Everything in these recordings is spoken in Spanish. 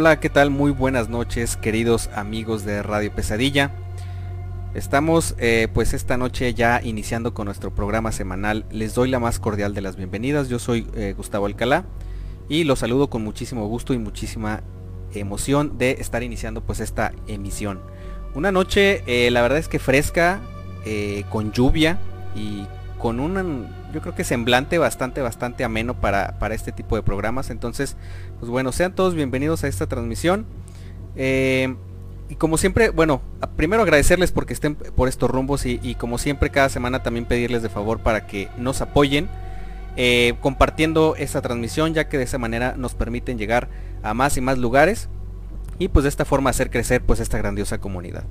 Hola, ¿qué tal? Muy buenas noches, queridos amigos de Radio Pesadilla. Estamos eh, pues esta noche ya iniciando con nuestro programa semanal. Les doy la más cordial de las bienvenidas. Yo soy eh, Gustavo Alcalá y los saludo con muchísimo gusto y muchísima emoción de estar iniciando pues esta emisión. Una noche, eh, la verdad es que fresca, con lluvia y con un, yo creo que semblante bastante, bastante ameno para, para este tipo de programas. Entonces, pues bueno, sean todos bienvenidos a esta transmisión. Eh, y como siempre, bueno, primero agradecerles porque estén por estos rumbos y, como siempre cada semana también pedirles de favor para que nos apoyen eh, compartiendo esta transmisión ya que de esa manera nos permiten llegar a más y más lugares y pues de esta forma hacer crecer pues esta grandiosa comunidad.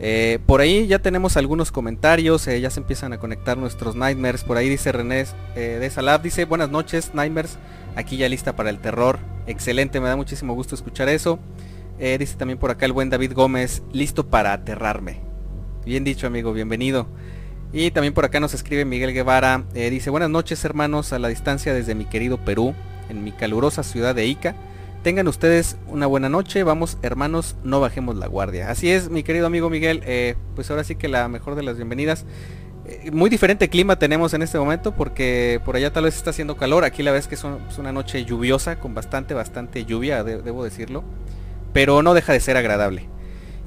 Eh, por ahí ya tenemos algunos comentarios, ya se empiezan a conectar nuestros Nightmares. Por ahí dice René de Salab, dice buenas noches Nightmares, aquí ya lista para el terror. Excelente, me da muchísimo gusto escuchar eso. Eh, dice también por acá el buen David Gómez, listo para aterrarme. Bien dicho amigo, bienvenido. Y también por acá nos escribe Miguel Guevara, eh, dice buenas noches hermanos a la distancia desde mi querido Perú, en mi calurosa ciudad de Ica. Tengan ustedes una buena noche, vamos hermanos, no bajemos la guardia. Así es, mi querido amigo Miguel, eh, pues ahora sí que la mejor de las bienvenidas. Eh, muy diferente clima tenemos en este momento porque por allá tal vez está haciendo calor. Aquí la vez que es, una noche lluviosa con bastante, bastante lluvia, debo decirlo. Pero no deja de ser agradable.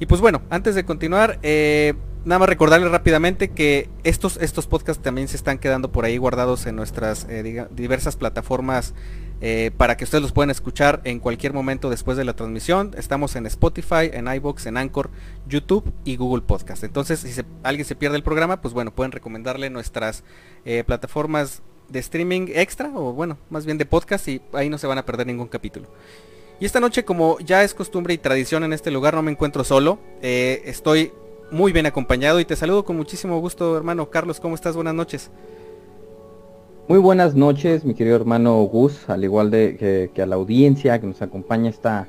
Y pues bueno, antes de continuar, eh, nada más recordarles rápidamente que estos, estos podcasts también se están quedando por ahí guardados en nuestras diversas plataformas eh, para que ustedes los puedan escuchar en cualquier momento después de la transmisión. Estamos en Spotify, en iBox, en Anchor, YouTube y Google Podcast. Entonces, si alguien se pierde el programa, pues bueno, pueden recomendarle nuestras eh, plataformas de streaming extra o bueno, más bien de podcast y ahí no se van a perder ningún capítulo. Y esta noche, como ya es costumbre y tradición en este lugar, no me encuentro solo. Eh, estoy muy bien acompañado y te saludo con muchísimo gusto, hermano Carlos. ¿Cómo estás? Buenas noches. Muy buenas noches, mi querido hermano Gus, al igual de que, a la audiencia que nos acompaña esta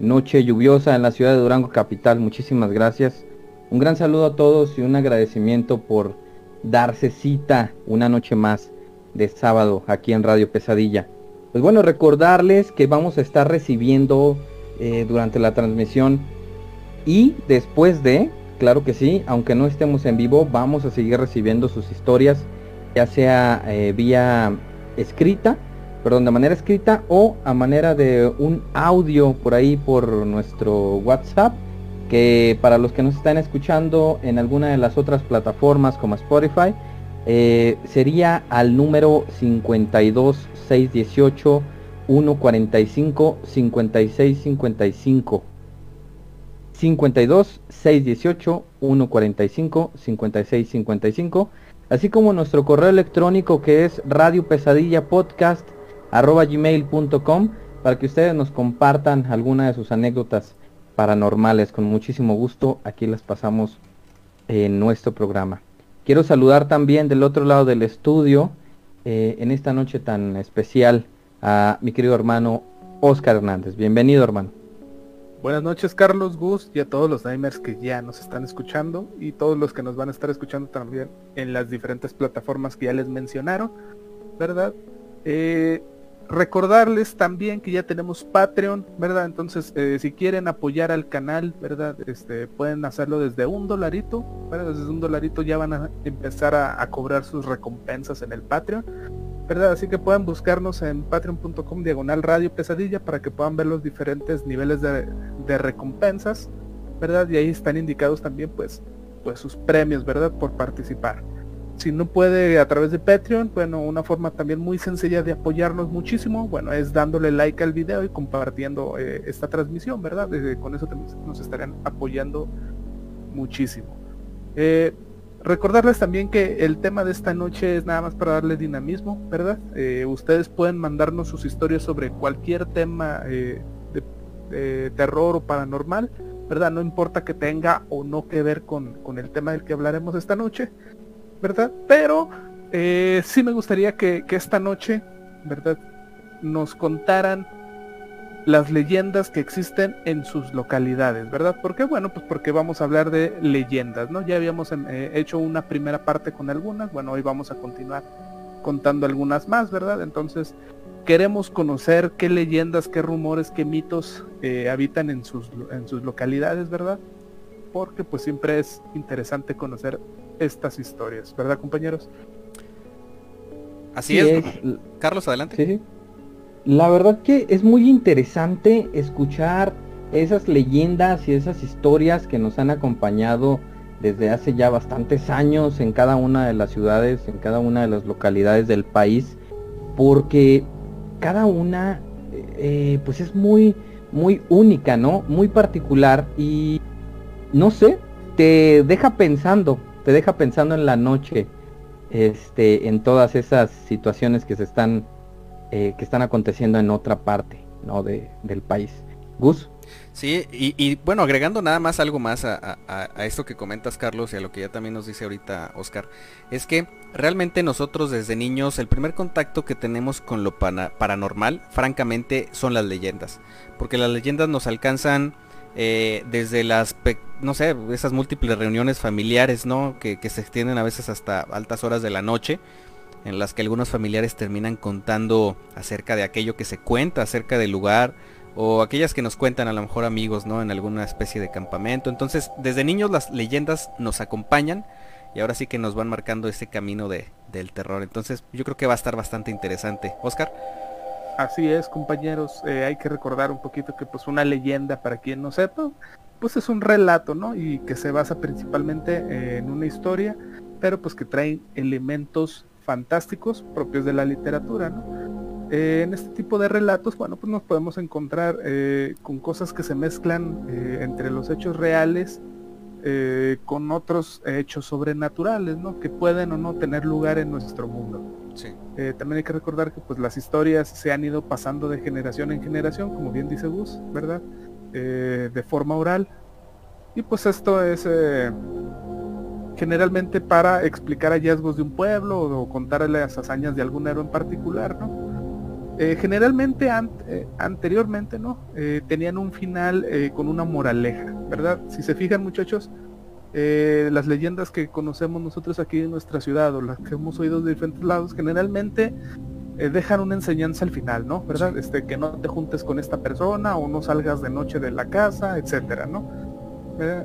noche lluviosa en la ciudad de Durango capital. Muchísimas gracias. Un gran saludo a todos y un agradecimiento por darse cita una noche más de sábado aquí en Radio Pesadilla. Pues bueno, recordarles que vamos a estar recibiendo eh, durante la transmisión y después de, claro que sí, aunque no estemos en vivo, vamos a seguir recibiendo sus historias ya sea eh, vía escrita, perdón, de manera escrita o a manera de un audio por ahí por nuestro WhatsApp, que para los que nos están escuchando en alguna de las otras plataformas como Spotify, eh, sería al número 52 618 145 56 55 52 618 145 56 55 así como nuestro correo electrónico que es radiopesadillapodcast.gmail.com para que ustedes nos compartan alguna de sus anécdotas paranormales. Con muchísimo gusto aquí las pasamos en nuestro programa. Quiero saludar también del otro lado del estudio eh, en esta noche tan especial a mi querido hermano Oscar Hernández. Bienvenido hermano. Buenas noches Carlos Gus y a todos los Dimers que ya nos están escuchando y todos los que nos van a estar escuchando también en las diferentes plataformas que ya les mencionaron, ¿verdad? Eh, recordarles también que ya tenemos Patreon, ¿verdad? Entonces, eh, si quieren apoyar al canal, ¿verdad? Este, pueden hacerlo desde un dolarito, ¿verdad? Desde un dolarito ya van a empezar a, cobrar sus recompensas en el Patreon, ¿verdad? Así que pueden buscarnos en patreon.com diagonal radio pesadilla para que puedan ver los diferentes niveles de, recompensas, ¿verdad? Y ahí están indicados también, pues, pues sus premios, ¿verdad? Por participar si no puede a través de Patreon, bueno, una forma también muy sencilla de apoyarnos muchísimo, bueno, es dándole like al video y compartiendo eh, esta transmisión, ¿verdad? con eso también nos estarían apoyando muchísimo. Eh, recordarles también que el tema de esta noche es nada más para darle dinamismo, ¿verdad? Eh, ustedes pueden mandarnos sus historias sobre cualquier tema de, de, terror o paranormal, ¿verdad? No importa que tenga o no que ver con, con el tema del que hablaremos esta noche ¿verdad? Pero eh, sí me gustaría que, esta noche, ¿verdad? Nos contaran las leyendas que existen en sus localidades, ¿verdad? ¿Por qué? Bueno, pues porque vamos a hablar de leyendas, ¿no? Ya habíamos em, eh, hecho una primera parte con algunas, bueno, hoy vamos a continuar contando algunas más, ¿verdad? Entonces, queremos conocer qué leyendas, qué rumores, qué mitos eh, habitan en sus, en sus localidades, ¿verdad? Porque pues siempre es interesante conocer estas historias, ¿verdad compañeros? Así es. Carlos, adelante. La verdad que es muy interesante escuchar esas leyendas y esas historias que nos han acompañado desde hace ya bastantes años en cada una de las ciudades, en cada una de las localidades del país, porque cada una eh, pues es muy, muy única, ¿no? Muy particular y no sé, te deja pensando, te deja pensando en la noche, este, en todas esas situaciones que se están, eh, que están aconteciendo en otra parte, ¿no? De, del país. Gus. Sí, y, bueno, agregando nada más algo más a, esto que comentas, Carlos, y a lo que ya también nos dice ahorita Oscar, es que realmente nosotros desde niños, el primer contacto que tenemos con lo paranormal, francamente, son las leyendas. Porque las leyendas nos alcanzan eh, desde las, no sé, esas múltiples reuniones familiares, ¿no? Que, se extienden a veces hasta altas horas de la noche, en las que algunos familiares terminan contando acerca de aquello que se cuenta, acerca del lugar, o aquellas que nos cuentan a lo mejor amigos, ¿no? En alguna especie de campamento. Entonces, desde niños las leyendas nos acompañan y ahora sí que nos van marcando ese camino de, del terror. Entonces, yo creo que va a estar bastante interesante. Oscar. Así es, compañeros. Eh, hay que recordar un poquito que pues una leyenda, para quien no sepa, pues es un relato, ¿no? Y que se basa principalmente en una historia, pero pues que trae elementos fantásticos propios de la literatura, ¿no? Eh, en este tipo de relatos, bueno, pues nos podemos encontrar con cosas que se mezclan entre los hechos reales con otros hechos sobrenaturales, ¿no? Que pueden o no tener lugar en nuestro mundo. Eh, también hay que recordar que pues las historias se han ido pasando de generación en generación, como bien dice Gus, ¿verdad? Eh, de forma oral. Y pues esto es eh, generalmente para explicar hallazgos de un pueblo o contar las hazañas de algún héroe en particular, ¿no? generalmente anteriormente, ¿no? tenían un final con una moraleja, ¿verdad? Si se fijan muchachos, eh, las leyendas que conocemos nosotros aquí en nuestra ciudad o las que hemos oído de diferentes lados, generalmente eh, dejan una enseñanza al final, ¿no? ¿Verdad? Este, que no te juntes con esta persona o no salgas de noche de la casa, etcétera, ¿no?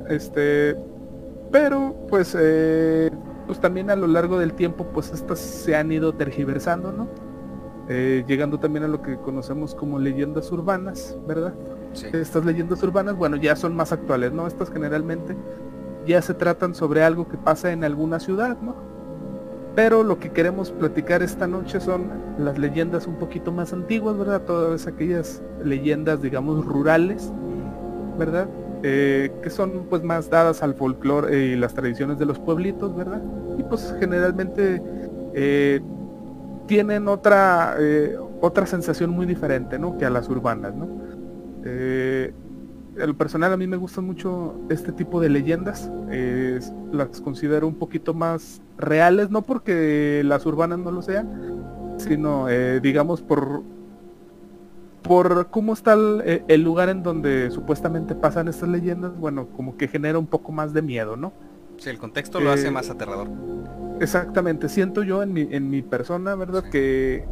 Este, pero pues, eh, pues también a lo largo del tiempo, pues estas se han ido tergiversando, ¿no? llegando también a lo que conocemos como leyendas urbanas, ¿verdad? Estas leyendas urbanas, bueno, ya son más actuales, ¿no? Estas generalmente ya se tratan sobre algo que pasa en alguna ciudad, ¿no? Pero lo que queremos platicar esta noche son las leyendas un poquito más antiguas, ¿verdad? Todas aquellas leyendas, digamos, rurales, ¿verdad? Eh, que son pues más dadas al folclore y las tradiciones de los pueblitos, ¿verdad? Y pues generalmente eh, tienen otra, eh, otra sensación muy diferente, ¿no? Que a las urbanas, ¿no? el personal a mí me gustan mucho este tipo de leyendas. las considero un poquito más reales, no porque las urbanas no lo sean, sino digamos por por cómo está eh, el, lugar en donde supuestamente pasan estas leyendas, bueno, como que genera un poco más de miedo, ¿no? Sí, el contexto lo hace eh, más aterrador. Exactamente, siento yo en mi, en mi persona, ¿verdad? Que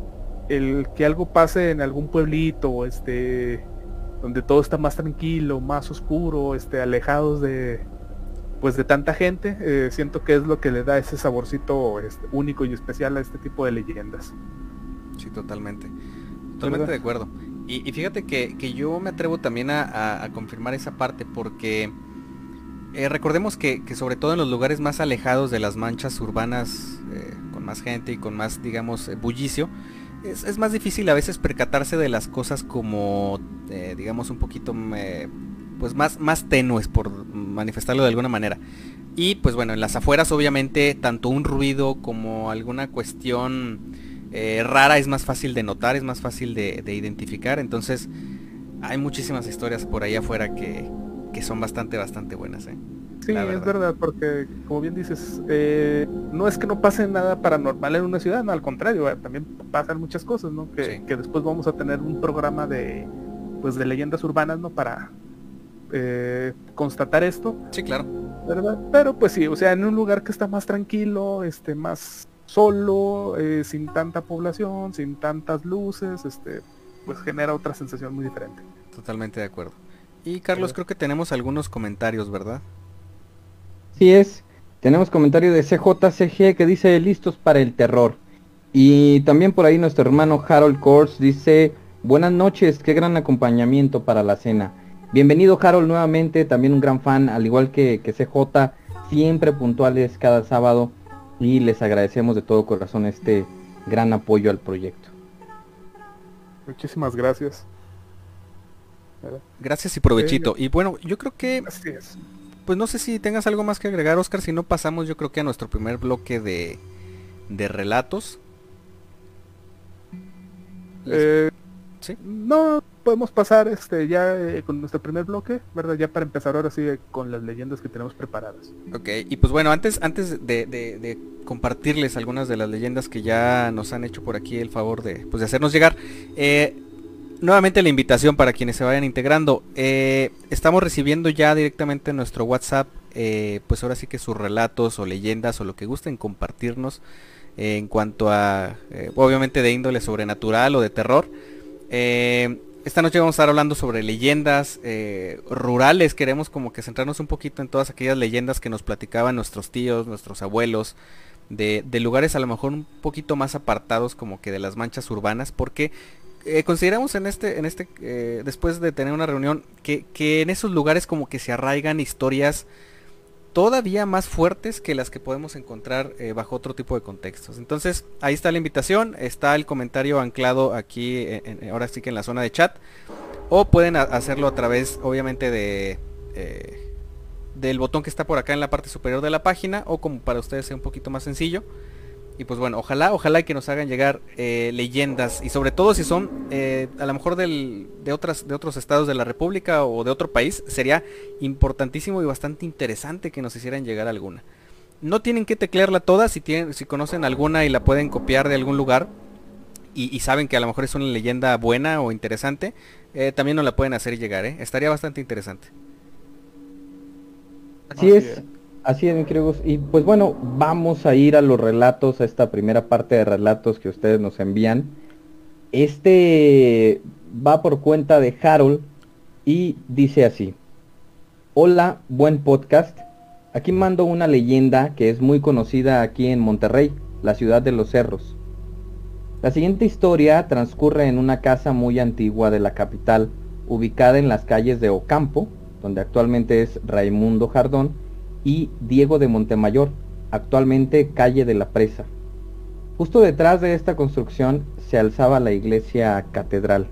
el que algo pase en algún pueblito, este, donde todo está más tranquilo, más oscuro, este, alejados de, pues de tanta gente, eh, siento que es lo que le da ese saborcito este, único y especial a este tipo de leyendas. Sí, totalmente. Totalmente de acuerdo. Y, fíjate que, yo me atrevo también a, confirmar esa parte porque eh, recordemos que, sobre todo en los lugares más alejados de las manchas urbanas, eh, con más gente y con más, digamos, bullicio, es, más difícil a veces percatarse de las cosas como, eh, digamos, un poquito eh, pues más, más tenues, por manifestarlo de alguna manera. Y pues bueno, en las afueras obviamente tanto un ruido como alguna cuestión eh, rara es más fácil de notar, es más fácil de, de, identificar. Entonces hay muchísimas historias por ahí afuera que, que son bastante, bastante buenas. ¿eh? Sí, es verdad, porque como bien dices, eh, no es que no pase nada paranormal en una ciudad, no, al contrario, eh, también pasan muchas cosas, ¿no? Que, después vamos a tener un programa de pues de leyendas urbanas, ¿no? Para eh, constatar esto. Sí, claro. ¿Verdad? Pero pues sí, o sea, en un lugar que está más tranquilo, este, más solo, sin tanta población, sin tantas luces, este, pues genera otra sensación muy diferente. Totalmente de acuerdo. Y Carlos, creo que tenemos algunos comentarios, ¿verdad? Así es. Tenemos comentario de CJCG que dice listos para el terror. Y también por ahí nuestro hermano Harold Kors dice buenas noches, qué gran acompañamiento para la cena. Bienvenido Harold nuevamente, también un gran fan, al igual que, que CJ, siempre puntuales cada sábado y les agradecemos de todo corazón este gran apoyo al proyecto. Muchísimas gracias. Gracias y provechito. Y bueno, yo creo que pues no sé si tengas algo más que agregar, Oscar. Si no, pasamos yo creo que a nuestro primer bloque de, de relatos. Eh, ¿Sí? No, podemos pasar este ya eh, con nuestro primer bloque, ¿verdad? Ya para empezar ahora sí con las leyendas que tenemos preparadas. Ok, y pues bueno, antes, antes de, compartirles algunas de las leyendas que ya nos han hecho por aquí el favor de, pues, de hacernos llegar, eh, nuevamente la invitación para quienes se vayan integrando. Eh, estamos recibiendo ya directamente en nuestro WhatsApp, eh, pues ahora sí que sus relatos o leyendas o lo que gusten compartirnos eh, en cuanto a, obviamente de índole sobrenatural o de terror. Esta noche vamos a estar hablando sobre leyendas rurales. Queremos como que centrarnos un poquito en todas aquellas leyendas que nos platicaban nuestros tíos, nuestros abuelos. De, de, lugares a lo mejor un poquito más apartados como que de las manchas urbanas porque eh, consideramos en este, en este, eh, después de tener una reunión, que, en esos lugares como que se arraigan historias todavía más fuertes que las que podemos encontrar eh, bajo otro tipo de contextos. Entonces, ahí está la invitación, está el comentario anclado aquí, ahora sí que en la zona de chat, o pueden hacerlo a través, obviamente, de del botón que está por acá en la parte superior de la página, o como para ustedes sea un poquito más sencillo, y pues bueno, ojalá, ojalá que nos hagan llegar eh, leyendas y sobre todo si son eh, a lo mejor de, otras, de otros estados de la República o de otro país, sería importantísimo y bastante interesante que nos hicieran llegar alguna. No tienen que teclearla toda, si, tienen, si conocen alguna y la pueden copiar de algún lugar y, saben que a lo mejor es una leyenda buena o interesante, eh, también nos la pueden hacer llegar, estaría bastante interesante. Así, es. Así es, mi querido Y pues bueno, vamos a ir a los relatos, a esta primera parte de relatos que ustedes nos envían. Este va por cuenta de Harold y dice así. Hola, buen podcast. Aquí mando una leyenda que es muy conocida aquí en Monterrey, la ciudad de los cerros. La siguiente historia transcurre en una casa muy antigua de la capital, ubicada en las calles de Ocampo, donde actualmente es Raimundo Jardón, y Diego de Montemayor, actualmente calle de la Presa. Justo detrás de esta construcción se alzaba la iglesia catedral.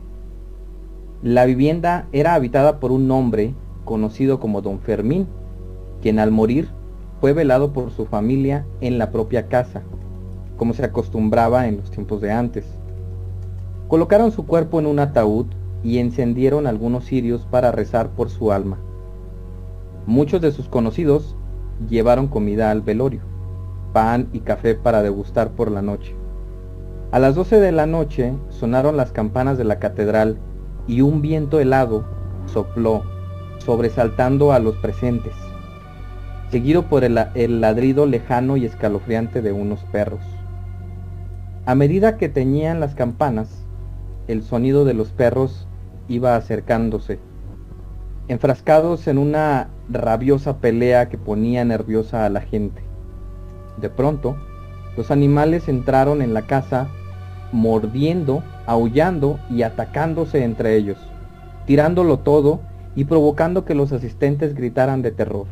La vivienda era habitada por un hombre conocido como don Fermín, quien al morir fue velado por su familia en la propia casa, como se acostumbraba en los tiempos de antes. Colocaron su cuerpo en un ataúd y encendieron algunos cirios para rezar por su alma. Muchos de sus conocidos llevaron comida al velorio, pan y café para degustar por la noche. A las 12 de la noche sonaron las campanas de la catedral y un viento helado sopló, sobresaltando a los presentes, seguido por el, ladrido lejano y escalofriante de unos perros. A medida que teñían las campanas, el sonido de los perros iba acercándose, enfrascados en una rabiosa pelea que ponía nerviosa a la gente. De pronto, los animales entraron en la casa mordiendo, aullando y atacándose entre ellos, tirándolo todo y provocando que los asistentes gritaran de terror.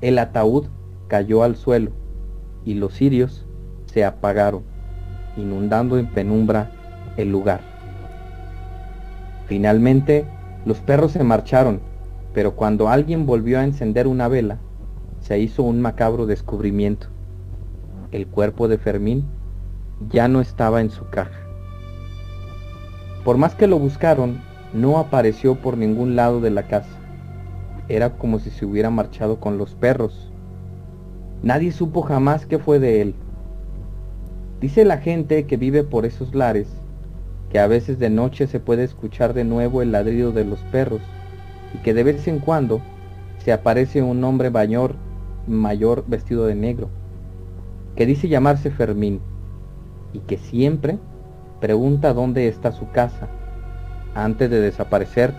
El ataúd cayó al suelo y los cirios se apagaron, inundando en penumbra el lugar. Finalmente, los perros se marcharon, pero cuando alguien volvió a encender una vela, se hizo un macabro descubrimiento. El cuerpo de Fermín ya no estaba en su caja. Por más que lo buscaron, no apareció por ningún lado de la casa. Era como si se hubiera marchado con los perros. Nadie supo jamás qué fue de él. Dice la gente que vive por esos lares que a veces de noche se puede escuchar de nuevo el ladrido de los perros y que de vez en cuando se aparece un hombre mayor, mayor vestido de negro, que dice llamarse Fermín y que siempre pregunta dónde está su casa antes de desaparecer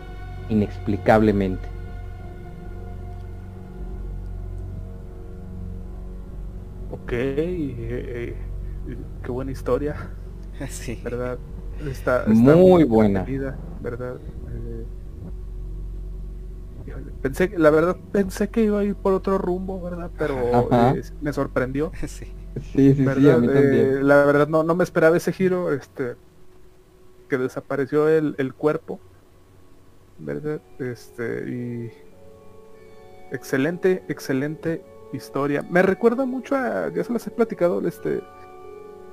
inexplicablemente. Ok, eh, eh, qué buena historia. Sí. ¿Verdad? Está, muy buena. ¿verdad? Eh, pensé, la verdad pensé que iba a ir por otro rumbo, ¿verdad? Pero me sorprendió. Sí. Sí, sí, sí, a mí también. la verdad no, no me esperaba ese giro, este, que desapareció el, el cuerpo, ¿verdad? Este, y excelente, excelente historia. Me recuerda mucho a, ya se las he platicado, este,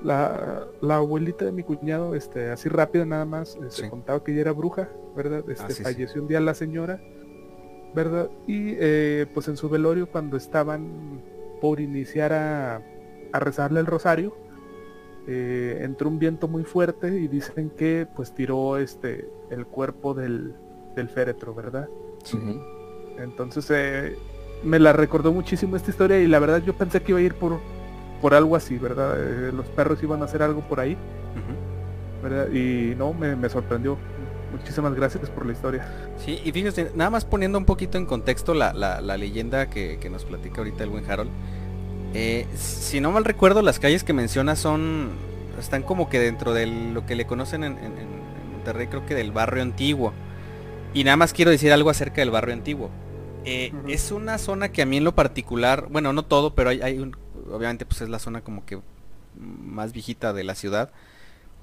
la, la abuelita de mi cuñado, este, así rápido nada más, se este, contaba que ella era bruja, ¿verdad? Este, ah, falleció un día la señora, ¿verdad? Y eh, pues en su velorio cuando estaban por iniciar a, a rezarle el rosario, eh, entró un viento muy fuerte y dicen que pues tiró este el cuerpo del, del féretro, ¿verdad? Entonces eh, me la recordó muchísimo esta historia y la verdad yo pensé que iba a ir por por algo así, ¿verdad? Eh, los perros iban a hacer algo por ahí, ¿verdad? Y no, me, sorprendió. Muchísimas gracias por la historia. Sí, y fíjense, nada más poniendo un poquito en contexto la, la, leyenda que, nos platica ahorita el buen Harold. Eh, si no mal recuerdo, las calles que menciona son. están como que dentro de lo que le conocen en, Monterrey, creo que del barrio antiguo. Y nada más quiero decir algo acerca del barrio antiguo. Eh, es una zona que a mí en lo particular, bueno, no todo, pero hay, hay un, obviamente pues es la zona como que más viejita de la ciudad.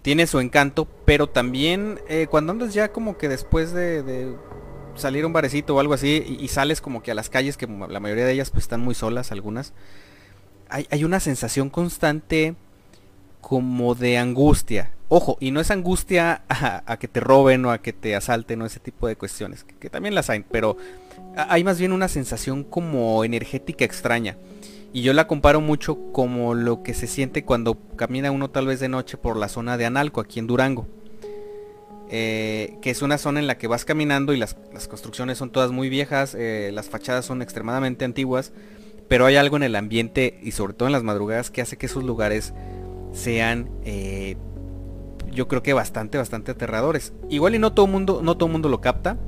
Tiene su encanto, pero también eh, cuando andas ya como que después de, salir un barecito o algo así y, sales como que a las calles, que la mayoría de ellas pues están muy solas, algunas, hay, una sensación constante como de angustia. Ojo, y no es angustia a, que te roben o a que te asalten o ese tipo de cuestiones, que también las hay, pero hay más bien una sensación como energética extraña. Y yo la comparo mucho como lo que se siente cuando camina uno tal vez de noche por la zona de Analco, aquí en Durango. Eh, que es una zona en la que vas caminando y las, construcciones son todas muy viejas, eh, las fachadas son extremadamente antiguas, pero hay algo en el ambiente y sobre todo en las madrugadas que hace que esos lugares sean, eh, yo creo que bastante, bastante aterradores. Igual y no todo mundo, no todo mundo lo capta,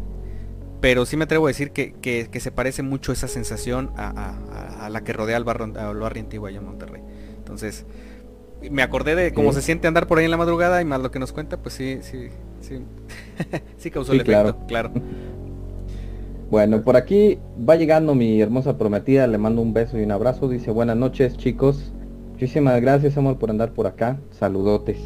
pero sí me atrevo a decir que, se parece mucho esa sensación a, la que rodea al barrio, al barrio antiguo allá en Monterrey. Entonces, me acordé de cómo se siente andar por ahí en la madrugada y más lo que nos cuenta, pues sí, sí, sí, sí causó el efecto, claro. Bueno, por aquí va llegando mi hermosa prometida, le mando un beso y un abrazo, dice buenas noches chicos, muchísimas gracias amor por andar por acá, saludotes.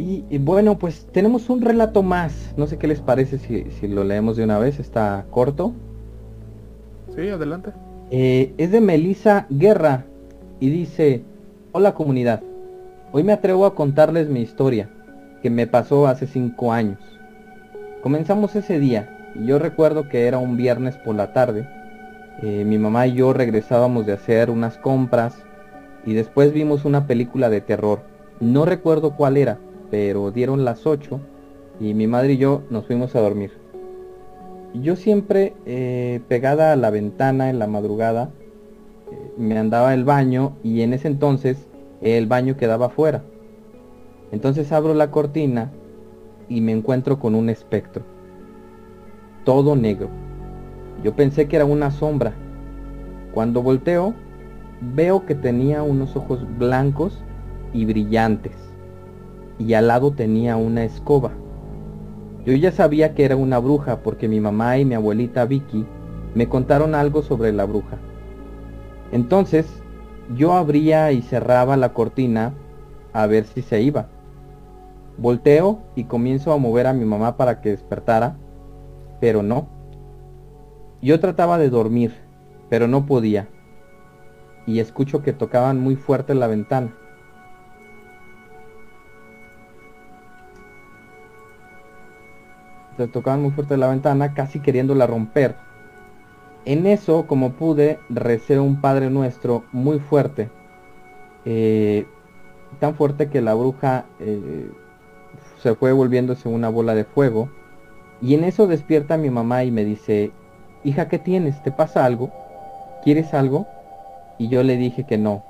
Y, bueno, pues tenemos un relato más. No sé qué les parece si, lo leemos de una vez. Está corto. Sí, adelante. Eh, es de Melissa Guerra y dice, hola comunidad. Hoy me atrevo a contarles mi historia, que me pasó hace cinco años. Comenzamos ese día y yo recuerdo que era un viernes por la tarde. Eh, mi mamá y yo regresábamos de hacer unas compras y después vimos una película de terror. No recuerdo cuál era, pero dieron las 8 y mi madre y yo nos fuimos a dormir. Yo siempre eh, pegada a la ventana en la madrugada, me andaba el baño y en ese entonces el baño quedaba afuera. Entonces abro la cortina y me encuentro con un espectro. Todo negro. Yo pensé que era una sombra. Cuando volteo, veo que tenía unos ojos blancos y brillantes. Y al lado tenía una escoba. Yo ya sabía que era una bruja porque mi mamá y mi abuelita Vicky me contaron algo sobre la bruja. Entonces, yo abría y cerraba la cortina a ver si se iba. Volteo y comienzo a mover a mi mamá para que despertara, pero no. Yo trataba de dormir, pero no podía. Y escucho que tocaban muy fuerte la ventana. Tocaban muy fuerte la ventana, casi queriéndola romper. En eso, como pude, recé un Padre Nuestro muy fuerte. Eh, tan fuerte que la bruja eh, se fue volviéndose una bola de fuego. Y en eso despierta mi mamá y me dice, hija, ¿qué tienes? ¿Te pasa algo? ¿Quieres algo? Y yo le dije que no.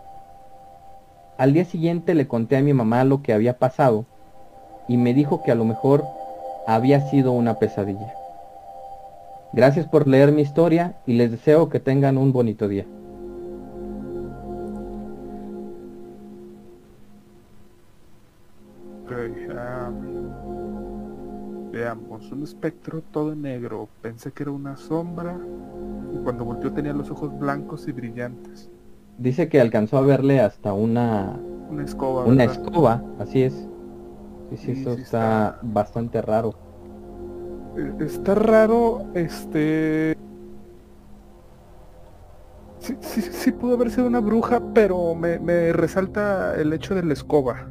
Al día siguiente le conté a mi mamá lo que había pasado y me dijo que a lo mejor había sido una pesadilla. Gracias por leer mi historia y les deseo que tengan un bonito día. veamos, un espectro todo negro. Pensé que era una sombra y cuando volteó tenía los ojos blancos y brillantes. Dice que alcanzó a verle hasta una... Una escoba. Una escoba, así es. Sí, sí, eso está bastante raro. Eh, está raro, este... Sí, sí, sí pudo haber sido una bruja, pero me, resalta el hecho de la escoba.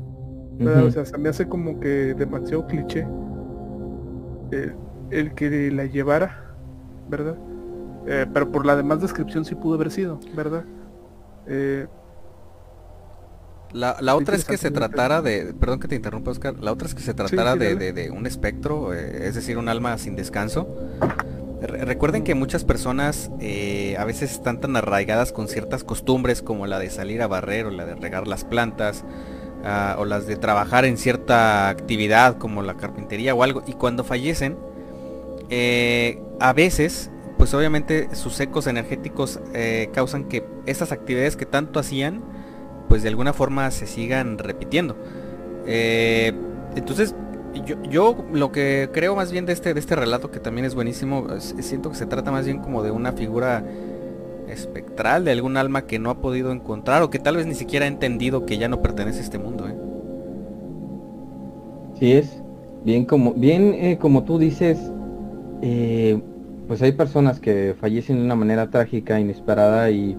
O sea, se me hace como que demasiado cliché eh, el que la llevara, ¿verdad? Eh, pero por la demás descripción sí pudo haber sido, ¿verdad? La, otra es que se tratara de, perdón que te interrumpa Oscar, la otra es que se tratara de, un espectro, eh, es decir, un alma sin descanso. recuerden que muchas personas eh, a veces están tan arraigadas con ciertas costumbres como la de salir a barrer o la de regar las plantas ah, o las de trabajar en cierta actividad como la carpintería o algo y cuando fallecen eh, a veces pues obviamente sus ecos energéticos causan que esas actividades que tanto hacían pues de alguna forma se sigan repitiendo. Eh, entonces, yo, lo que creo más bien de este, de este relato, que también es buenísimo, siento que se trata más bien como de una figura espectral, de algún alma que no ha podido encontrar o que tal vez ni siquiera ha entendido que ya no pertenece a este mundo. ¿eh? Sí es, bien como, bien eh, como tú dices, pues hay personas que fallecen de una manera trágica, inesperada y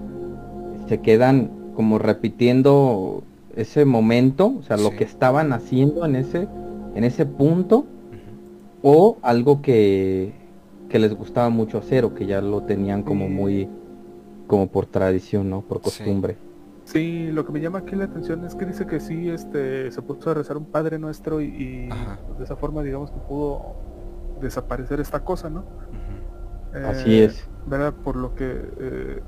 se quedan como repitiendo ese momento, o sea, lo que estaban haciendo en ese, en ese punto, o algo que, que les gustaba mucho hacer o que ya lo tenían como muy, como por tradición, ¿no? Por costumbre. Sí. lo que me llama aquí la atención es que dice que sí, este, se puso a rezar un Padre Nuestro y, de esa forma, digamos que pudo desaparecer esta cosa, ¿no? Así es. ¿Verdad? Por lo que eh,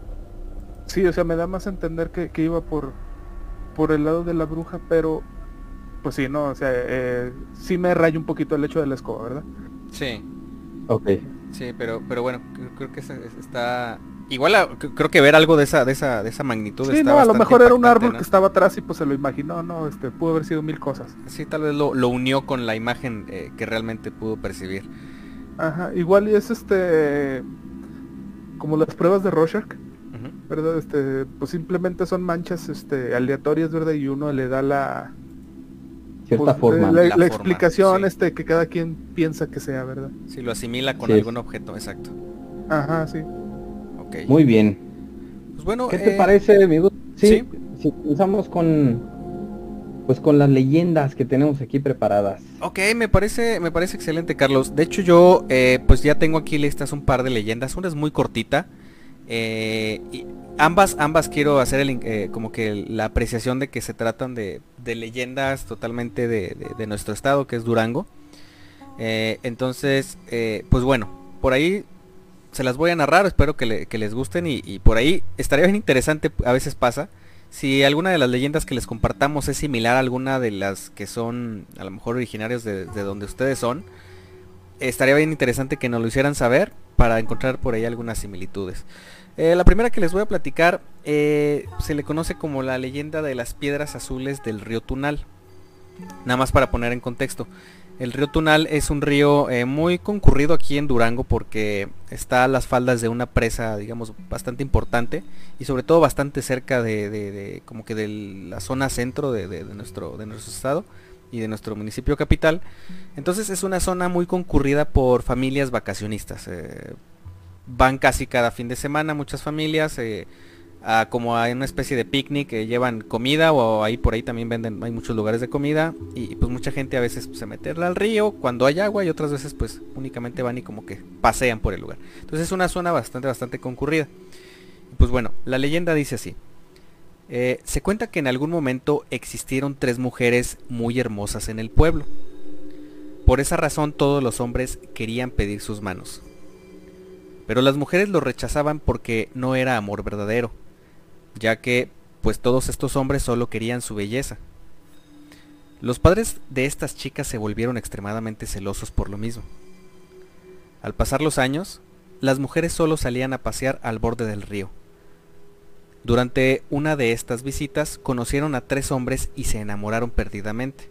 Sí, o sea, me da más a entender que, iba por, por el lado de la bruja, pero pues sí, no, o sea, eh, sí me rayo un poquito el hecho de la escoba, ¿verdad? Sí. Ok. Sí, pero, pero bueno, creo que está... Igual creo que ver algo de esa, de esa, de esa magnitud. Sí, no, a lo mejor era un árbol que estaba atrás y pues se lo imaginó, no, este, pudo haber sido mil cosas. Sí, tal vez lo, unió con la imagen eh, que realmente pudo percibir. Ajá, igual y es este como las pruebas de Rorschach ¿verdad? Este, pues simplemente son manchas este, aleatorias, ¿verdad? Y uno le da la... Cierta pues, forma. La, explicación este, que cada quien piensa que sea, ¿verdad? Si lo asimila con algún objeto, exacto. Ajá, sí. Okay. Muy bien. Pues bueno, ¿qué te eh, parece, amigo? Sí, Si comenzamos con pues con las leyendas que tenemos aquí preparadas. Ok, me parece, me parece excelente, Carlos. De hecho, yo eh, pues ya tengo aquí listas un par de leyendas. Una es muy cortita. Eh, ambas, ambas quiero hacer el, eh, como que la apreciación de que se tratan de, leyendas totalmente de, nuestro estado, que es Durango. Eh, entonces, pues bueno, por ahí se las voy a narrar, espero que, les gusten y, por ahí estaría bien interesante, a veces pasa, si alguna de las leyendas que les compartamos es similar a alguna de las que son a lo mejor originarias de, donde ustedes son, estaría bien interesante que nos lo hicieran saber para encontrar por ahí algunas similitudes. Eh, la primera que les voy a platicar eh, se le conoce como la leyenda de las piedras azules del río Tunal. Nada más para poner en contexto. El río Tunal es un río eh, muy concurrido aquí en Durango porque está a las faldas de una presa, digamos, bastante importante y sobre todo bastante cerca de, como que de la zona centro de, nuestro, de nuestro estado y de nuestro municipio capital. Entonces es una zona muy concurrida por familias vacacionistas. Eh, van casi cada fin de semana muchas familias. Eh, como hay una especie de picnic que llevan comida o ahí por ahí también venden, hay muchos lugares de comida y pues mucha gente a veces se mete al río cuando hay agua y otras veces pues únicamente van y como que pasean por el lugar. Entonces es una zona bastante, bastante concurrida. Pues bueno, la leyenda dice así. Eh, se cuenta que en algún momento existieron tres mujeres muy hermosas en el pueblo. Por esa razón todos los hombres querían pedir sus manos. Pero las mujeres lo rechazaban porque no era amor verdadero ya que pues todos estos hombres solo querían su belleza. Los padres de estas chicas se volvieron extremadamente celosos por lo mismo. Al pasar los años, las mujeres solo salían a pasear al borde del río. Durante una de estas visitas conocieron a tres hombres y se enamoraron perdidamente.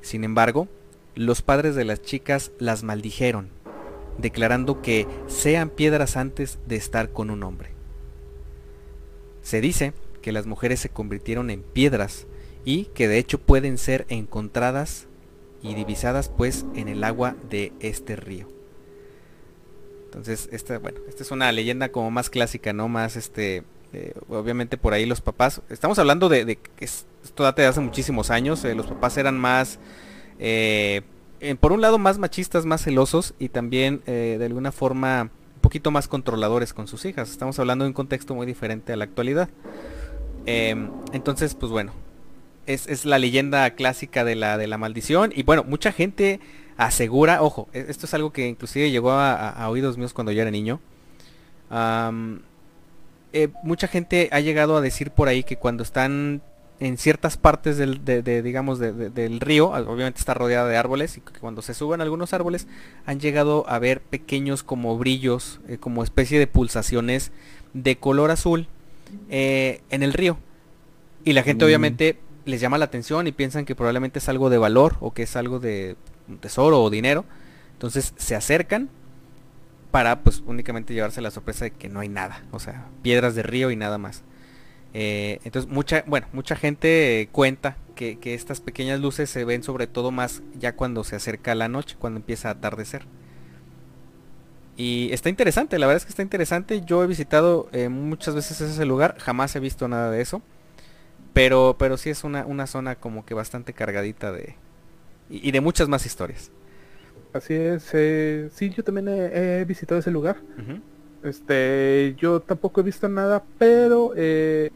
Sin embargo, los padres de las chicas las maldijeron, declarando que sean piedras antes de estar con un hombre. Se dice que las mujeres se convirtieron en piedras y que de hecho pueden ser encontradas y divisadas pues en el agua de este río. Entonces, esta, bueno, esta es una leyenda como más clásica, ¿no? Más este, eh, obviamente por ahí los papás, estamos hablando de, que esto data de hace muchísimos años, eh, los papás eran más, eh, por un lado más machistas, más celosos y también de alguna forma poquito más controladores con sus hijas. Estamos hablando de un contexto muy diferente a la actualidad. Em, entonces, pues bueno, es, la leyenda clásica de la, de la maldición. Y bueno, mucha gente asegura, ojo, e, esto es algo que inclusive llegó a, oídos míos cuando yo era niño. Eh, mucha gente ha llegado a decir por ahí que cuando están en ciertas partes del, de, digamos, del río, obviamente está rodeada de árboles, y que cuando se suben algunos árboles han llegado a ver pequeños como brillos, eh, como especie de pulsaciones de color azul eh, en el río. Y la gente mm. obviamente les llama la atención y piensan que probablemente es algo de valor o que es algo de un tesoro o dinero. Entonces se acercan para pues únicamente llevarse la sorpresa de que no hay nada, o sea, piedras de río y nada más. Eh, entonces mucha, bueno, mucha gente cuenta que, estas pequeñas luces se ven sobre todo más ya cuando se acerca la noche, cuando empieza a atardecer. Y está interesante, la verdad es que está interesante. Yo he visitado eh, muchas veces ese lugar, jamás he visto nada de eso. Pero, pero sí es una, una zona como que bastante cargadita de... Y, de muchas más historias. Así es, eh, sí, yo también he, visitado ese lugar. Este, yo tampoco he visto nada, pero eh,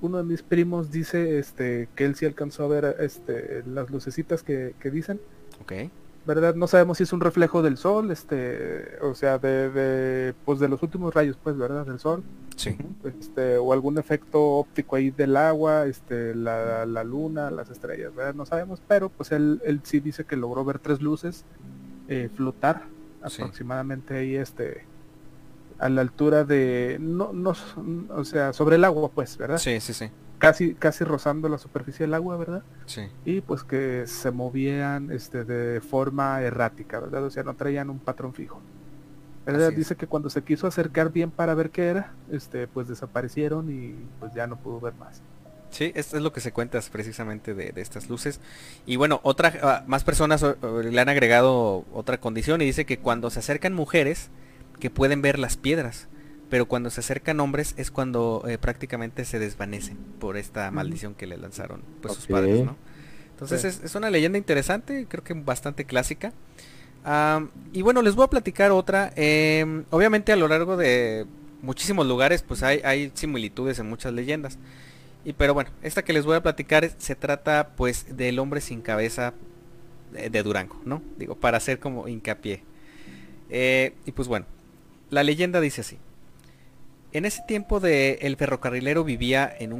uno de mis primos dice este que él sí alcanzó a ver este las lucecitas que, dicen. Ok. ¿Verdad? No sabemos si es un reflejo del sol, este, o sea, de, de, pues de los últimos rayos, pues, ¿verdad? Del sol. Sí. Este, o algún efecto óptico ahí del agua, este, la, la luna, las estrellas, ¿verdad? No sabemos, pero pues él, él sí dice que logró ver tres luces eh, flotar aproximadamente ahí, este, a la altura de no no o sea sobre el agua pues verdad sí sí sí casi casi rozando la superficie del agua verdad sí. Y pues que se movían este de forma errática verdad o sea no traían un patrón fijo. ¿verdad? dice que cuando se quiso acercar bien para ver qué era este pues desaparecieron y pues ya no pudo ver más. Sí, esto es lo que se cuenta precisamente de, estas luces. Y bueno, otra, ah, más personas le han agregado otra condición y dice que cuando se acercan mujeres, que pueden ver las piedras, pero cuando se acercan hombres es cuando eh, prácticamente se desvanecen por esta maldición que le lanzaron pues sus padres, ¿no? Entonces es, una leyenda interesante, creo que bastante clásica. y bueno, les voy a platicar otra. Em, obviamente a lo largo de muchísimos lugares pues hay, hay similitudes en muchas leyendas. Y pero bueno, esta que les voy a platicar se trata pues del hombre sin cabeza de, Durango, ¿no? Digo, para hacer como hincapié. Eh, y pues bueno, la leyenda dice así. En ese tiempo de el ferrocarrilero vivía en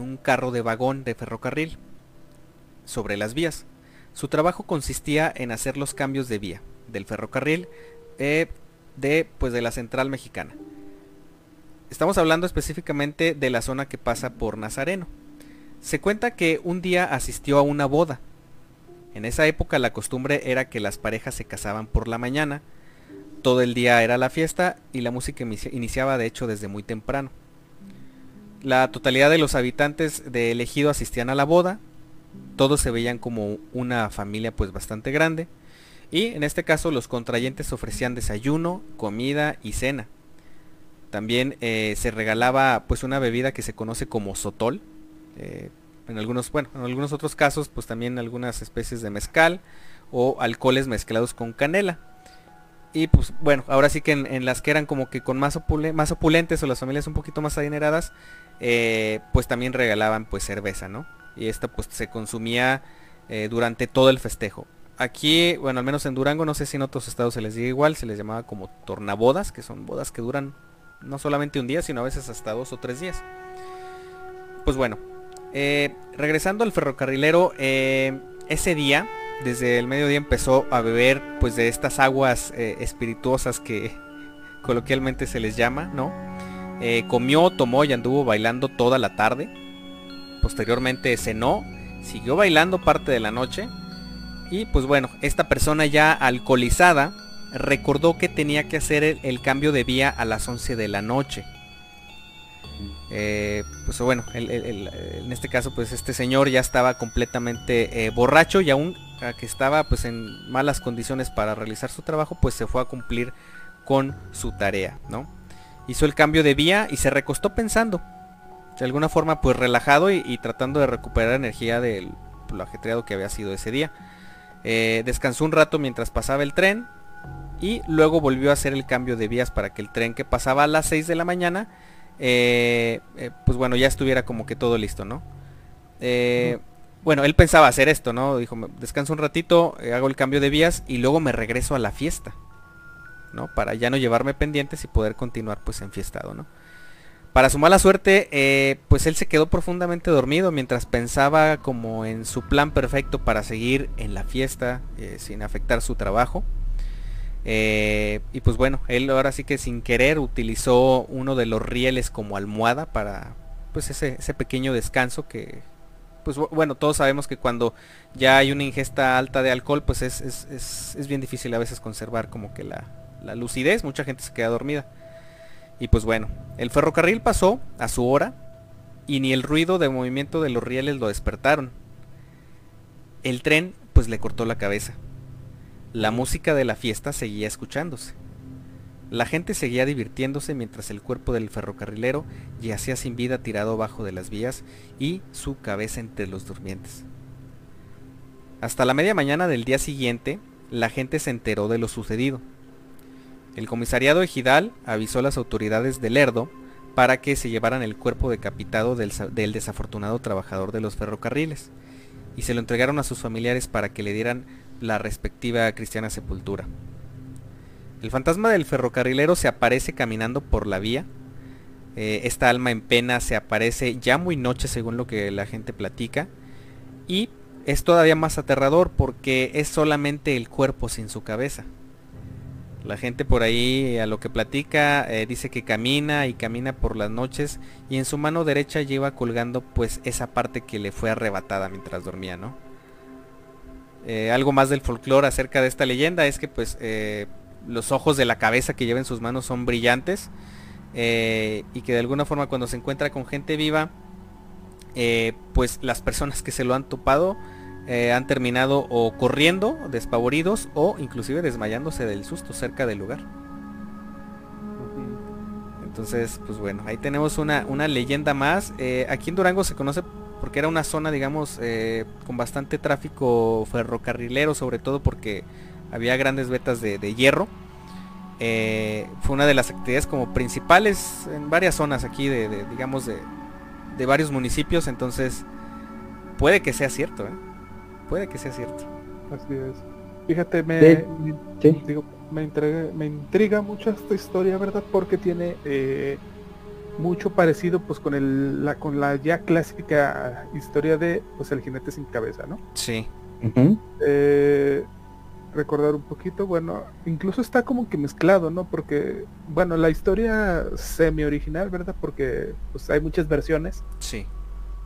un, carro de vagón de ferrocarril sobre las vías. Su trabajo consistía en hacer los cambios de vía del ferrocarril eh, de, pues, de la central mexicana. Estamos hablando específicamente de la zona que pasa por Nazareno. Se cuenta que un día asistió a una boda. En esa época la costumbre era que las parejas se casaban por la mañana todo el día era la fiesta y la música iniciaba de hecho desde muy temprano. La totalidad de los habitantes de elegido asistían a la boda, todos se veían como una familia pues bastante grande y en este caso los contrayentes ofrecían desayuno, comida y cena. También eh, se regalaba pues una bebida que se conoce como sotol. Eh, en algunos, bueno, en algunos otros casos pues también algunas especies de mezcal o alcoholes mezclados con canela. Y pues bueno, ahora sí que en, las que eran como que con más, más opulentes o las familias un poquito más adineradas, eh, pues también regalaban pues cerveza, ¿no? Y esta pues se consumía eh, durante todo el festejo. Aquí, bueno, al menos en Durango, no sé si en otros estados se les diga igual, se les llamaba como tornabodas, que son bodas que duran no solamente un día, sino a veces hasta dos o tres días. Pues bueno, eh, regresando al ferrocarrilero, ese día desde el mediodía empezó a beber pues de estas aguas eh, espirituosas que coloquialmente se les llama, ¿no? Eh, comió, tomó y anduvo bailando toda la tarde. Posteriormente cenó, siguió bailando parte de la noche. Y pues bueno, esta persona ya alcoholizada recordó que tenía que hacer el cambio de vía a las 11 de la noche. Eh, pues bueno, en este caso pues este señor ya estaba completamente borracho y aún que estaba pues en malas condiciones para realizar su trabajo pues se fue a cumplir con su tarea, ¿no? Hizo el cambio de vía y se recostó pensando, de alguna forma pues relajado y, tratando de recuperar energía del lo ajetreado que había sido ese día. Eh, descansó un rato mientras pasaba el tren y luego volvió a hacer el cambio de vías para que el tren que pasaba a las 6 de la mañana eh, eh, pues bueno, ya estuviera como que todo listo, ¿no? Eh, bueno, él pensaba hacer esto, ¿no? Dijo, descanso un ratito, hago el cambio de vías y luego me regreso a la fiesta, ¿no? Para ya no llevarme pendientes y poder continuar pues enfiestado, ¿no? Para su mala suerte, pues él se quedó profundamente dormido mientras pensaba como en su plan perfecto para seguir en la fiesta sin afectar su trabajo. Eh, y pues bueno, él ahora sí que sin querer utilizó uno de los rieles como almohada para pues ese, pequeño descanso que pues bueno, todos sabemos que cuando ya hay una ingesta alta de alcohol pues es, es, bien difícil a veces conservar como que la, la lucidez, mucha gente se queda dormida. Y pues bueno, el ferrocarril pasó a su hora y ni el ruido de movimiento de los rieles lo despertaron. El tren pues le cortó la cabeza. La música de la fiesta seguía escuchándose. La gente seguía divirtiéndose mientras el cuerpo del ferrocarrilero yacía sin vida tirado bajo de las vías y su cabeza entre los durmientes. Hasta la media mañana del día siguiente, la gente se enteró de lo sucedido. El comisariado ejidal avisó a las autoridades de Lerdo para que se llevaran el cuerpo decapitado del, del desafortunado trabajador de los ferrocarriles y se lo entregaron a sus familiares para que le dieran la respectiva cristiana sepultura. El fantasma del ferrocarrilero se aparece caminando por la vía. Eh, esta alma en pena se aparece ya muy noche según lo que la gente platica. Y es todavía más aterrador porque es solamente el cuerpo sin su cabeza. La gente por ahí a lo que platica eh, dice que camina y camina por las noches y en su mano derecha lleva colgando pues esa parte que le fue arrebatada mientras dormía, ¿no? Eh, algo más del folclore acerca de esta leyenda es que pues los ojos de la cabeza que lleva en sus manos son brillantes eh, y que de alguna forma cuando se encuentra con gente viva pues las personas que se lo han topado han terminado o corriendo despavoridos o inclusive desmayándose del susto cerca del lugar. Entonces, pues bueno, ahí tenemos una, una leyenda más. aquí en Durango se conoce porque era una zona, digamos, eh, con bastante tráfico ferrocarrilero, sobre todo porque había grandes vetas de, hierro. Eh, fue una de las actividades como principales en varias zonas aquí de, digamos, de, varios municipios, entonces puede que sea cierto, ¿eh? puede que sea cierto. Así es. Fíjate, me, digo, me, me intriga mucho esta historia, ¿verdad? Porque tiene eh, mucho parecido pues con el, la con la ya clásica historia de pues el jinete sin cabeza, ¿no? Sí. eh, recordar un poquito, bueno, incluso está como que mezclado, ¿no? Porque, bueno, la historia semi original, ¿verdad? Porque pues hay muchas versiones. Sí.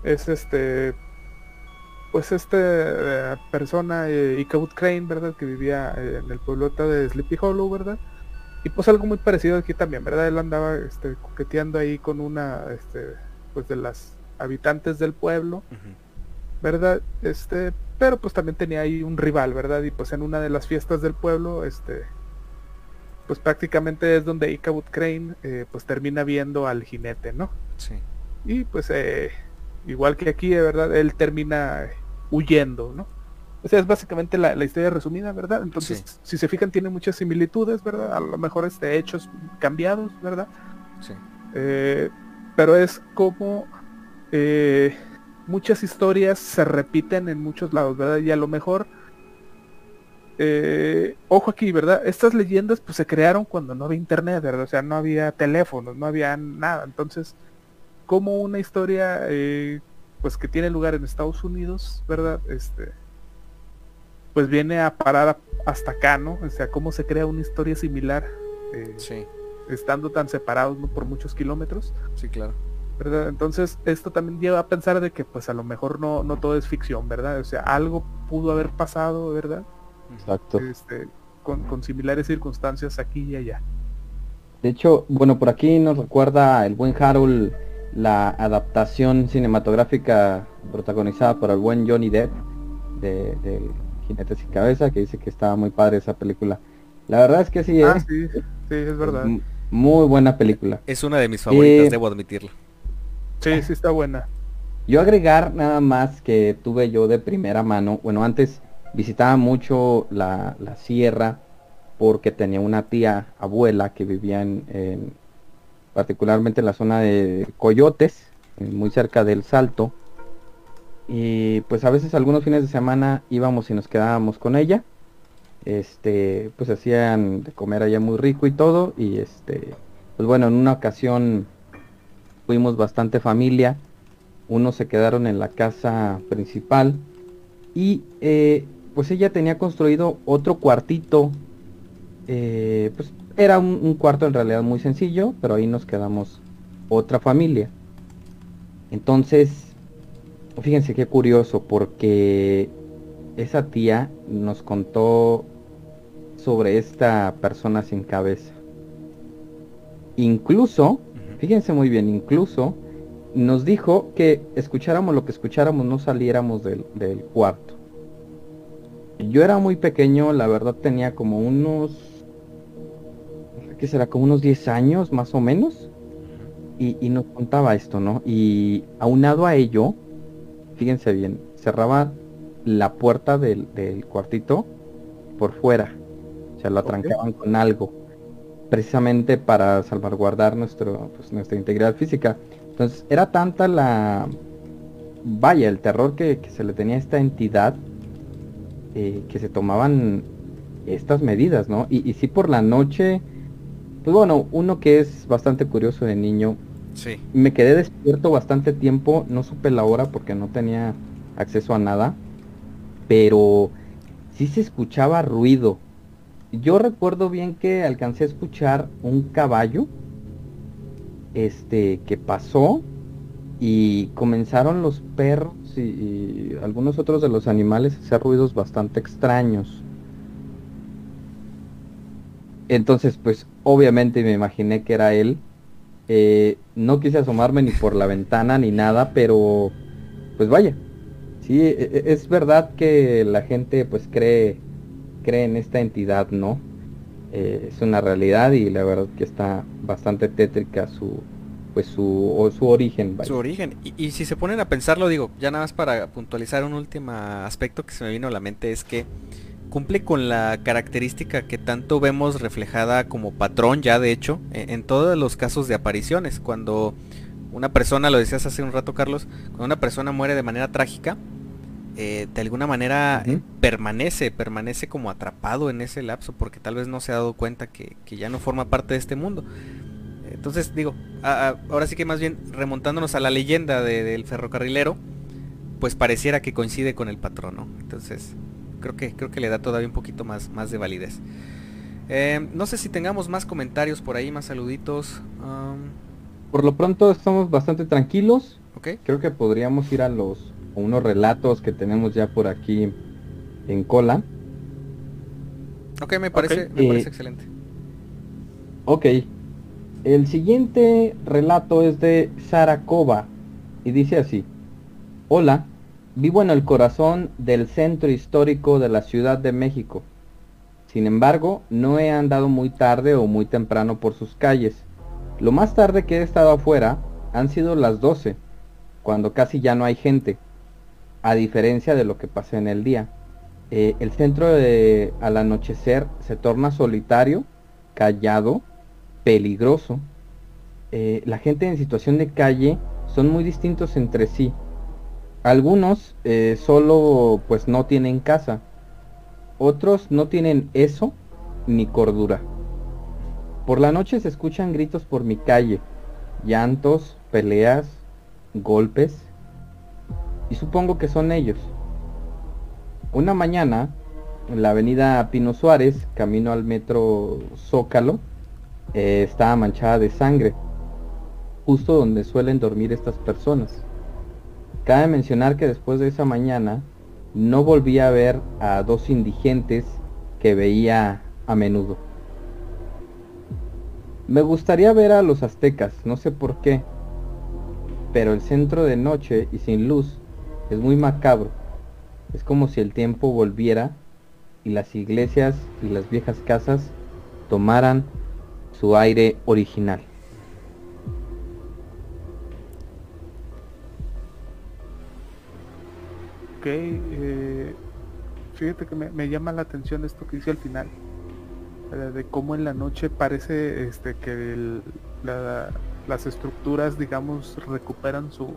Es este pues esta eh, persona, eh, Crane, ¿verdad? Que vivía eh, en el pueblota de Sleepy Hollow, ¿verdad? Y pues algo muy parecido aquí también, ¿verdad? Él andaba este, coqueteando ahí con una, este, pues de las habitantes del pueblo, ¿verdad? Este, pero pues también tenía ahí un rival, ¿verdad? Y pues en una de las fiestas del pueblo, este, pues prácticamente es donde Icabut Crane, eh, pues termina viendo al jinete, ¿no? Sí. Y pues igual que aquí, ¿verdad? Él termina huyendo, ¿no? O sea, es básicamente la, historia resumida, ¿verdad? Entonces, si se fijan, tiene muchas similitudes, ¿verdad? A lo mejor este, hechos cambiados, ¿verdad? Sí. Eh, pero es como eh, muchas historias se repiten en muchos lados, ¿verdad? Y a lo mejor, eh, ojo aquí, ¿verdad? Estas leyendas pues se crearon cuando no había internet, ¿verdad? O sea, no había teléfonos, no había nada. Entonces, como una historia pues que tiene lugar en Estados Unidos, ¿verdad? Este, pues viene a parar hasta acá, ¿no? O sea, cómo se crea una historia similar, eh, sí. estando tan separados ¿no? por muchos kilómetros. Sí, claro. ¿Verdad? Entonces, esto también lleva a pensar de que pues a lo mejor no, no todo es ficción, ¿verdad? O sea, algo pudo haber pasado, ¿verdad? Exacto. Este, con, con similares circunstancias aquí y allá. De hecho, bueno, por aquí nos recuerda el buen Harold la adaptación cinematográfica protagonizada por el buen Johnny Depp de, de Jinete sin Cabeza, que dice que estaba muy padre esa película. La verdad es que sí, ah, sí, sí, es verdad. Muy buena película. Es una de mis favoritas, eh, debo admitirlo. Sí, sí está buena. Yo agregar nada más que tuve yo de primera mano, bueno, antes visitaba mucho la, la sierra porque tenía una tía abuela que vivía en particularmente en la zona de Coyotes, muy cerca del Salto. Y pues a veces algunos fines de semana íbamos y nos quedábamos con ella. Este, pues hacían de comer allá muy rico y todo. Y este, pues bueno, en una ocasión fuimos bastante familia. Unos se quedaron en la casa principal. Y eh, pues ella tenía construido otro cuartito. Eh, pues era un, cuarto en realidad muy sencillo, pero ahí nos quedamos otra familia. Entonces, fíjense qué curioso, porque esa tía nos contó sobre esta persona sin cabeza. Incluso, fíjense muy bien, incluso nos dijo que escucháramos lo que escucháramos, no saliéramos del, del cuarto. Yo era muy pequeño, la verdad tenía como unos que será como unos 10 años más o menos, y, nos contaba esto, ¿no? Y aunado a ello, fíjense bien, cerraba la puerta del, cuartito por fuera, o sea, lo atrancaban con algo, precisamente para salvaguardar nuestro, pues, nuestra integridad física. Entonces, era tanta la, vaya, el terror que, se le tenía a esta entidad, eh, que se tomaban estas medidas, ¿no? Y, y sí por la noche pues bueno, uno que es bastante curioso de niño. Sí. Me quedé despierto bastante tiempo, no supe la hora porque no tenía acceso a nada, pero sí se escuchaba ruido. Yo recuerdo bien que alcancé a escuchar un caballo este que pasó y comenzaron los perros y, algunos otros de los animales a hacer ruidos bastante extraños. Entonces, pues obviamente me imaginé que era él. Eh, no quise asomarme ni por la ventana ni nada, pero pues vaya. Sí, e, e, es verdad que la gente pues cree, cree en esta entidad, ¿no? Eh, es una realidad y la verdad que está bastante tétrica su pues su, su origen. Su origen. Y, si se ponen a pensarlo, digo, ya nada más para puntualizar un último aspecto que se me vino a la mente es que cumple con la característica que tanto vemos reflejada como patrón ya de hecho e-, en, todos los casos de apariciones. Cuando una persona, lo decías hace un rato Carlos, cuando una persona muere de manera trágica, eh, de alguna manera permanece, permanece como atrapado en ese lapso porque tal vez no se ha dado cuenta que, ya no forma parte de este mundo. Entonces digo, ahora sí que más bien remontándonos a la leyenda del ferrocarrilero, pues pareciera que coincide con el patrón, ¿no? Entonces creo que, creo que le da todavía un poquito más, más de validez. Eh, no sé si tengamos más comentarios por ahí, más saluditos. Por lo pronto estamos bastante tranquilos. Okay. Creo que podríamos ir a los unos relatos que tenemos ya por aquí en cola. Ok, me parece, me parece excelente. Ok. El siguiente relato es de Sarakova y dice así. Hola, vivo en el corazón del centro histórico de la Ciudad de México. Sin embargo, no he andado muy tarde o muy temprano por sus calles. Lo más tarde que he estado afuera han sido las 12, cuando casi ya no hay gente a diferencia de lo que pasa en el día. Eh, el centro al anochecer se torna solitario, callado, peligroso. Eh, la gente en situación de calle son muy distintos entre sí. Algunos eh, solo pues no tienen casa. Otros no tienen eso ni cordura. Por la noche se escuchan gritos por mi calle, llantos, peleas, golpes y supongo que son ellos. Una mañana, en la avenida Pino Suárez, camino al metro Zócalo, eh, estaba manchada de sangre, justo donde suelen dormir estas personas. Cabe mencionar que después de esa mañana no volví a ver a dos indigentes que veía a menudo. Me gustaría ver a los aztecas, no sé por qué, pero el centro de noche y sin luz es muy macabro. Es como si el tiempo volviera y las iglesias y las viejas casas tomaran su aire original. Ok, eh, fíjate que me, llama la atención esto que dice al final, de cómo en la noche parece este, que las estructuras, digamos, recuperan su,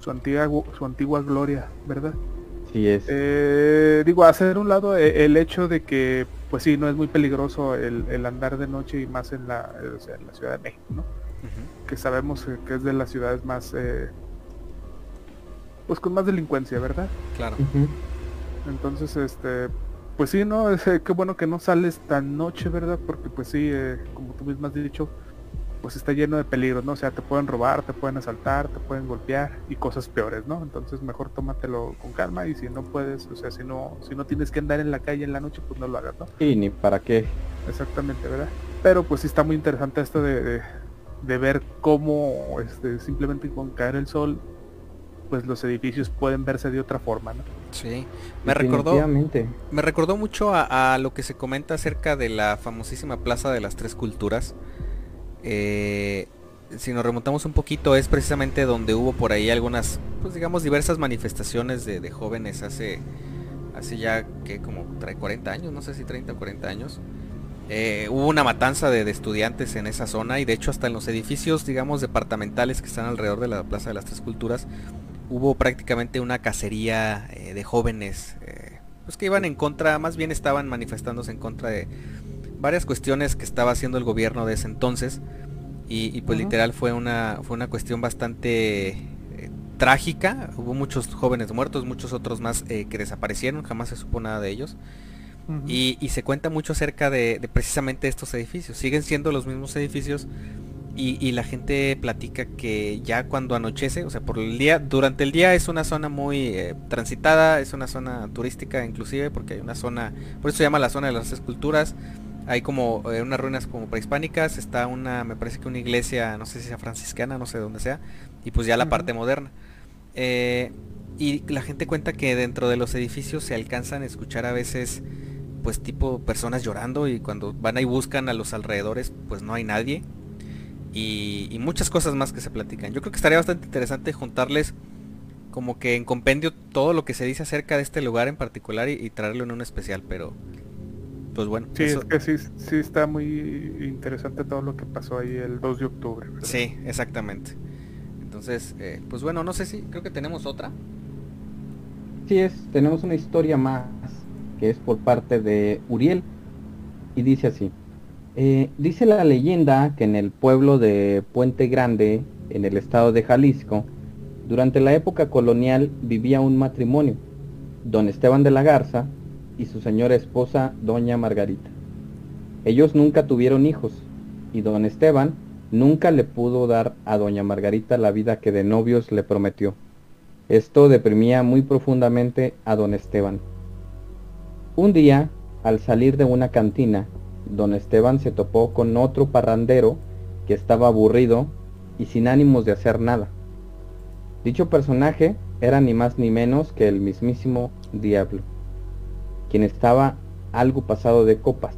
su antigua, su antigua gloria, ¿verdad? Sí es. Eh, digo, hacer un lado eh, el hecho de que, pues sí, no es muy peligroso el, andar de noche y más en la, en la Ciudad de México, ¿no? Que sabemos que es de las ciudades más, eh, pues con más delincuencia, ¿verdad? Claro. Entonces, este, pues sí, ¿no? Es, qué bueno que no sales tan noche, ¿verdad? Porque pues sí, como tú mismo has dicho, pues está lleno de peligros, ¿no? O sea, te pueden robar, te pueden asaltar, te pueden golpear y cosas peores, ¿no? Entonces mejor tómatelo con calma y si no puedes, o sea, si no, si no tienes que andar en la calle en la noche, pues no lo hagas, ¿no? Sí, ni para qué. Exactamente, ¿verdad? Pero pues sí está muy interesante esto de, de, ver cómo este, simplemente con caer el sol, pues los edificios pueden verse de otra forma, ¿no? Sí, me recordó, me recordó mucho a, a lo que se comenta acerca de la famosísima Plaza de las Tres Culturas, eh, si nos remontamos un poquito, es precisamente donde hubo por ahí algunas, pues digamos, diversas manifestaciones de, jóvenes hace, hace ya que como trae 40 años, no sé si 30 o 40 años. Eh, hubo una matanza de, estudiantes en esa zona y de hecho hasta en los edificios, digamos, departamentales que están alrededor de la Plaza de las Tres Culturas, hubo prácticamente una cacería eh, de jóvenes, pues que iban en contra, más bien estaban manifestándose en contra de, varias cuestiones que estaba haciendo el gobierno de ese entonces y, pues literal fue una, fue una cuestión bastante eh, trágica. Hubo muchos jóvenes muertos, muchos otros más eh, que desaparecieron, jamás se supo nada de ellos. y, se cuenta mucho acerca de, precisamente estos edificios. Siguen siendo los mismos edificios y, la gente platica que ya cuando anochece, o sea, por el día, durante el día es una zona muy eh, transitada, es una zona turística inclusive, porque hay una zona, por eso se llama la zona de las esculturas, hay como eh, unas ruinas como prehispánicas, está una, me parece que una iglesia, no sé si sea franciscana, no sé dónde sea, y pues ya la parte moderna. Eh, y la gente cuenta que dentro de los edificios se alcanzan a escuchar a veces pues tipo personas llorando y cuando van ahí buscan a los alrededores pues no hay nadie y, muchas cosas más que se platican. Yo creo que estaría bastante interesante juntarles como que en compendio todo lo que se dice acerca de este lugar en particular y traerlo en un especial, pero pues bueno. Sí, es que sí, sí está muy interesante todo lo que pasó ahí el 2 de octubre. Sí, exactamente. Entonces, eh, pues bueno, no sé si, creo que tenemos otra. Así es, tenemos una historia más que es por parte de Uriel y dice así. Eh, dice la leyenda que en el pueblo de Puente Grande, en el estado de Jalisco, durante la época colonial vivía un matrimonio, don Esteban de la Garza y su señora esposa, doña Margarita. Ellos nunca tuvieron hijos y don Esteban nunca le pudo dar a doña Margarita la vida que de novios le prometió. Esto deprimía muy profundamente a don Esteban. Un día, al salir de una cantina, don Esteban se topó con otro parrandero que estaba aburrido y sin ánimos de hacer nada. Dicho personaje era ni más ni menos que el mismísimo diablo, quien estaba algo pasado de copas.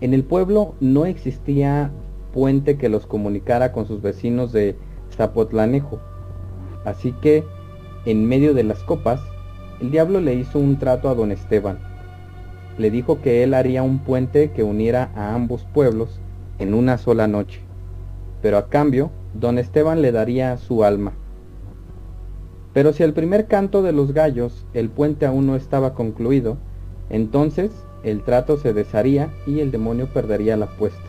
En el pueblo no existía puente que los comunicara con sus vecinos de Zapotlanejo, Así que, en medio de las copas, el diablo le hizo un trato a don Esteban. Le dijo que él haría un puente que uniera a ambos pueblos en una sola noche. Pero a cambio, don Esteban le daría su alma. Pero si al primer canto de los gallos el puente aún no estaba concluido, entonces el trato se desharía y el demonio perdería la apuesta.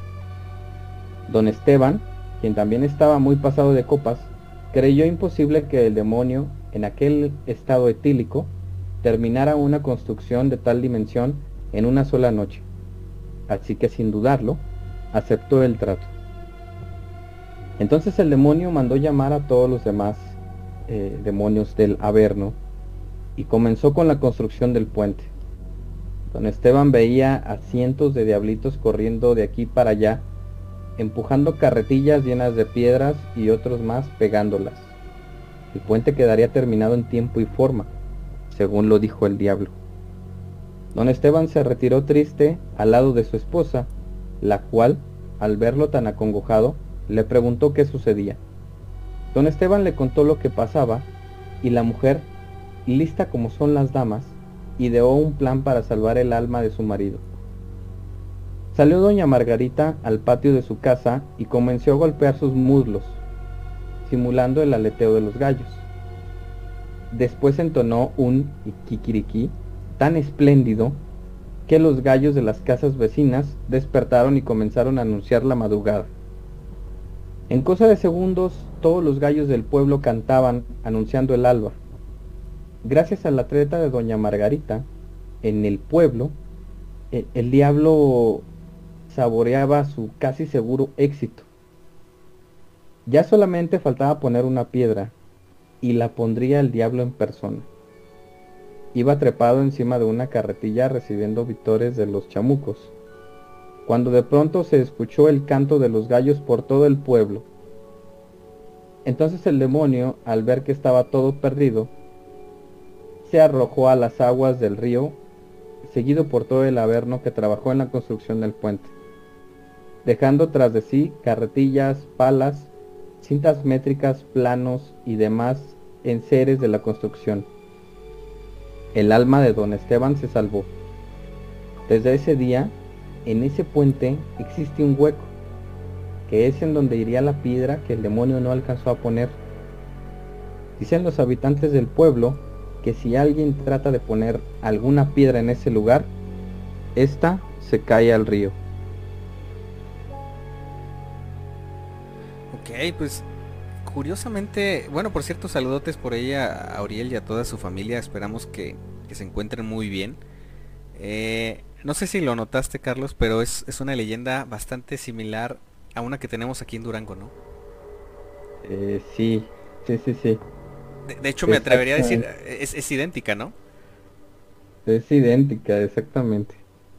Don Esteban, quien también estaba muy pasado de copas, creyó imposible que el demonio, en aquel estado etílico, terminara una construcción de tal dimensión en una sola noche. Así que sin dudarlo, aceptó el trato. Entonces el demonio mandó llamar a todos los demás eh, demonios del Averno y comenzó con la construcción del puente. Don Esteban veía a cientos de diablitos corriendo de aquí para allá empujando carretillas llenas de piedras y otros más pegándolas. El puente quedaría terminado en tiempo y forma, según lo dijo el diablo. Don Esteban se retiró triste al lado de su esposa, la cual, al verlo tan acongojado, le preguntó qué sucedía. Don Esteban le contó lo que pasaba y la mujer, lista como son las damas, ideó un plan para salvar el alma de su marido. Salió doña Margarita al patio de su casa y comenzó a golpear sus muslos, simulando el aleteo de los gallos. Después entonó un kikiriki tan espléndido que los gallos de las casas vecinas despertaron y comenzaron a anunciar la madrugada. En cosa de segundos, todos los gallos del pueblo cantaban anunciando el alba. Gracias a la treta de doña Margarita, en el pueblo, el, el diablo saboreaba su casi seguro éxito. Ya solamente faltaba poner una piedra y la pondría el diablo en persona. Iba trepado encima de una carretilla recibiendo vitores de los chamucos, cuando de pronto se escuchó el canto de los gallos por todo el pueblo. Entonces el demonio, al ver que estaba todo perdido, se arrojó a las aguas del río, seguido por todo el averno que trabajó en la construcción del puente dejando tras de sí carretillas, palas, cintas métricas, planos y demás enseres de la construcción. El alma de don Esteban se salvó. Desde ese día, en ese puente existe un hueco, que es en donde iría la piedra que el demonio no alcanzó a poner. Dicen los habitantes del pueblo que si alguien trata de poner alguna piedra en ese lugar, esta se cae al río. pues curiosamente, bueno, por cierto, saludotes por ella a Auriel y a toda su familia. Esperamos que, se encuentren muy bien. Eh, no sé si lo notaste, Carlos, pero es, una leyenda bastante similar a una que tenemos aquí en Durango, ¿no? Eh, sí, sí, sí, sí. De, hecho, me atrevería a decir, es, idéntica, ¿no? Es idéntica, exactamente.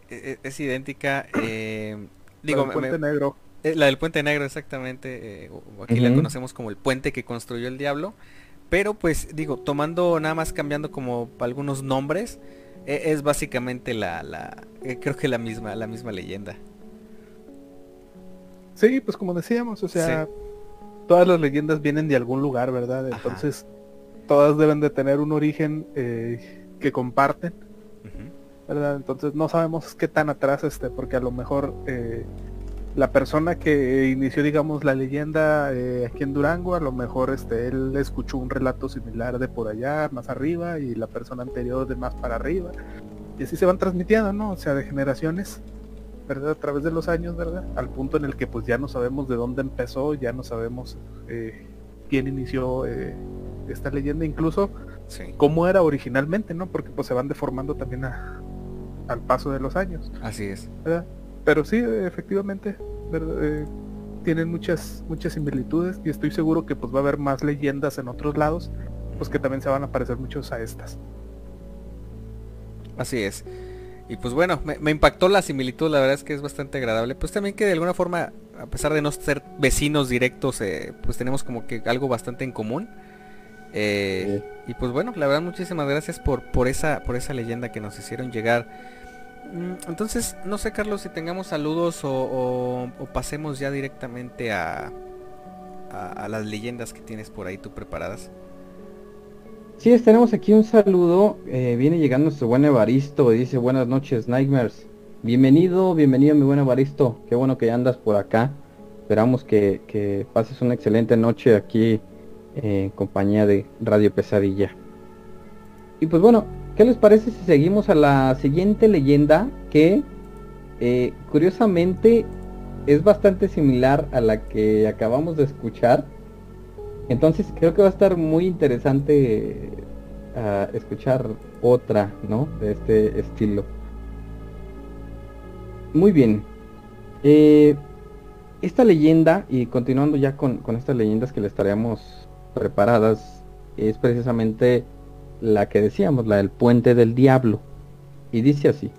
E, e, es, idéntica. Eh, digo, negro. Eh, la del Puente Negro, exactamente. Eh, aquí la conocemos como el puente que construyó el diablo. Pero pues digo, tomando nada más cambiando como algunos nombres, e, es básicamente la, la eh, creo que la misma, la misma leyenda. Sí, pues como decíamos, o sea, todas las leyendas vienen de algún lugar, ¿verdad? Entonces, todas deben de tener un origen que comparten, ¿verdad? Entonces no sabemos qué tan atrás esté, porque a lo mejor la persona que inició, digamos, la leyenda eh, aquí en Durango, a lo mejor este, él escuchó un relato similar de por allá, más arriba, y la persona anterior de más para arriba. Y así se van transmitiendo, ¿no? O sea, de generaciones, ¿verdad? A través de los años, ¿verdad? Al punto en el que pues ya no sabemos de dónde empezó, ya no sabemos eh, quién inició eh, esta leyenda, incluso cómo era originalmente, ¿no? Porque pues se van deformando también al paso de los años. Así es. ¿verdad? pero sí, efectivamente, eh, tienen muchas, muchas similitudes y estoy seguro que pues va a haber más leyendas en otros lados, pues que también se van a parecer muchos a estas. Así es. Y pues bueno, me, impactó la similitud, la verdad es que es bastante agradable. Pues también que de alguna forma, a pesar de no ser vecinos directos, eh, pues tenemos como que algo bastante en común. Eh, y pues bueno, la verdad muchísimas gracias por, por, esa, por esa leyenda que nos hicieron llegar. Mm, entonces, no sé Carlos si tengamos saludos o, pasemos ya directamente a, a, las leyendas que tienes por ahí tú preparadas. Sí, tenemos aquí un saludo. Eh, viene llegando nuestro buen Evaristo. Dice buenas noches, Nightmares. Bienvenido, bienvenido mi buen Evaristo. Qué bueno que andas por acá. Esperamos que, pases una excelente noche aquí eh, en compañía de Radio Pesadilla. Y pues bueno, ¿Qué les parece si seguimos a la siguiente leyenda que eh, curiosamente es bastante similar a la que acabamos de escuchar? Entonces creo que va a estar muy interesante ah, escuchar otra, ¿no? De este estilo. Muy bien. Eh, esta leyenda, y continuando ya con, con estas leyendas que les traemos preparadas, es precisamente la que decíamos, la del puente del diablo. Y dice así.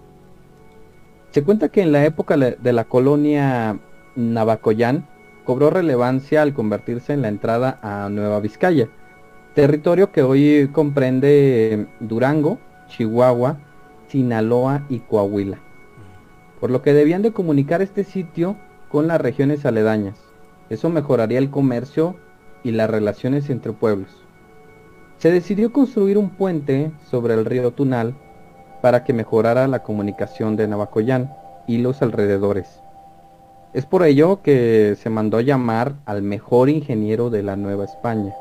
Se cuenta que en la época de la colonia Navacoyán cobró relevancia al convertirse en la entrada a Nueva Vizcaya, territorio que hoy comprende Durango, Chihuahua, Sinaloa y Coahuila, por lo que debían de comunicar este sitio con las regiones aledañas. Eso mejoraría el comercio y las relaciones entre pueblos se decidió construir un puente sobre el río Tunal para que mejorara la comunicación de Navacoyán y los alrededores. Es por ello que se mandó llamar al mejor ingeniero de la Nueva España,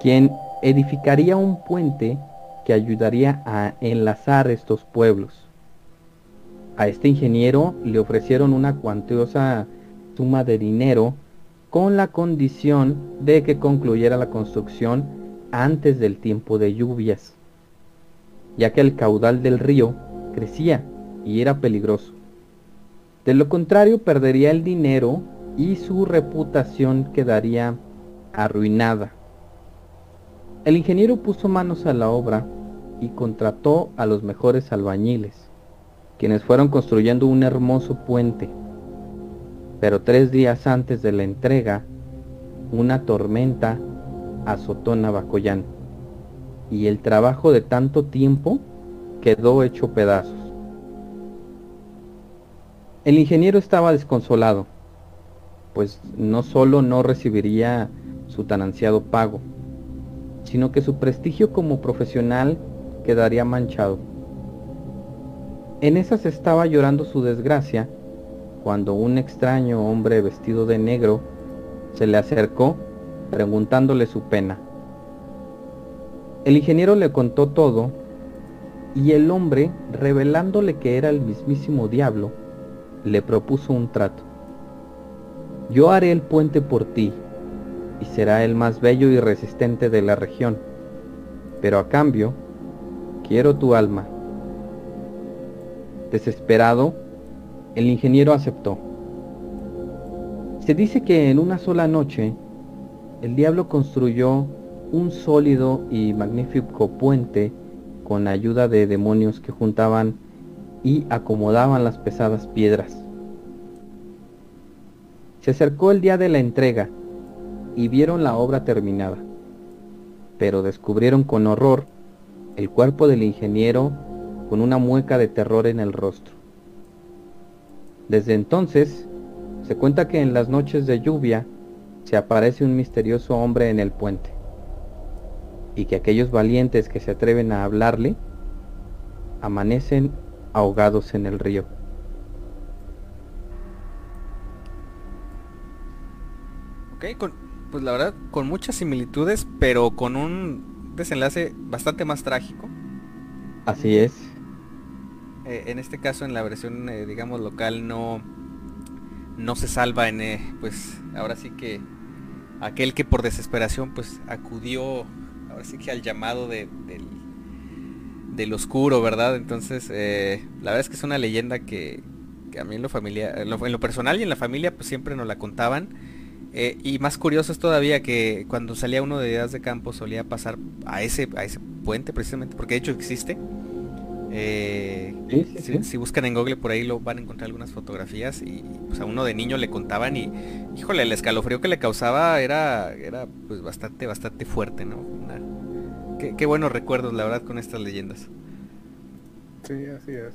quien edificaría un puente que ayudaría a enlazar estos pueblos. A este ingeniero le ofrecieron una cuantiosa suma de dinero con la condición de que concluyera la construcción antes del tiempo de lluvias, ya que el caudal del río crecía y era peligroso. De lo contrario, perdería el dinero y su reputación quedaría arruinada. El ingeniero puso manos a la obra y contrató a los mejores albañiles, quienes fueron construyendo un hermoso puente. Pero tres días antes de la entrega, una tormenta azotó Navacoyán, y el trabajo de tanto tiempo quedó hecho pedazos. El ingeniero estaba desconsolado, pues no solo no recibiría su tan ansiado pago, sino que su prestigio como profesional quedaría manchado. En esas estaba llorando su desgracia cuando un extraño hombre vestido de negro se le acercó preguntándole su pena. El ingeniero le contó todo y el hombre, revelándole que era el mismísimo diablo, le propuso un trato. Yo haré el puente por ti y será el más bello y resistente de la región, pero a cambio quiero tu alma. Desesperado, el ingeniero aceptó. Se dice que en una sola noche el diablo construyó un sólido y magnífico puente con ayuda de demonios que juntaban y acomodaban las pesadas piedras. Se acercó el día de la entrega y vieron la obra terminada, pero descubrieron con horror el cuerpo del ingeniero con una mueca de terror en el rostro. Desde entonces, se cuenta que en las noches de lluvia se aparece un misterioso hombre en el puente, y que aquellos valientes que se atreven a hablarle amanecen ahogados en el río. Ok, con, pues la verdad, con muchas similitudes, pero con un desenlace bastante más trágico. Así es. Eh, en este caso, en la versión, eh, digamos, local, no, no se salva en, eh, pues, ahora sí que aquel que por desesperación, pues, acudió, ahora sí que al llamado de, del, del oscuro, ¿verdad? Entonces, la verdad es que es una leyenda que, que a mí en lo familiar, en lo, personal y en la familia, pues siempre nos la contaban. y más curioso es todavía que cuando salía uno de ideas de campo solía pasar a ese, a ese puente precisamente, porque de hecho existe. Eh, si, buscan en Google por ahí lo van a encontrar algunas fotografías y pues a uno de niño le contaban y híjole el escalofrío que le causaba era era pues bastante bastante fuerte no qué, buenos recuerdos la verdad con estas leyendas. Sí así es.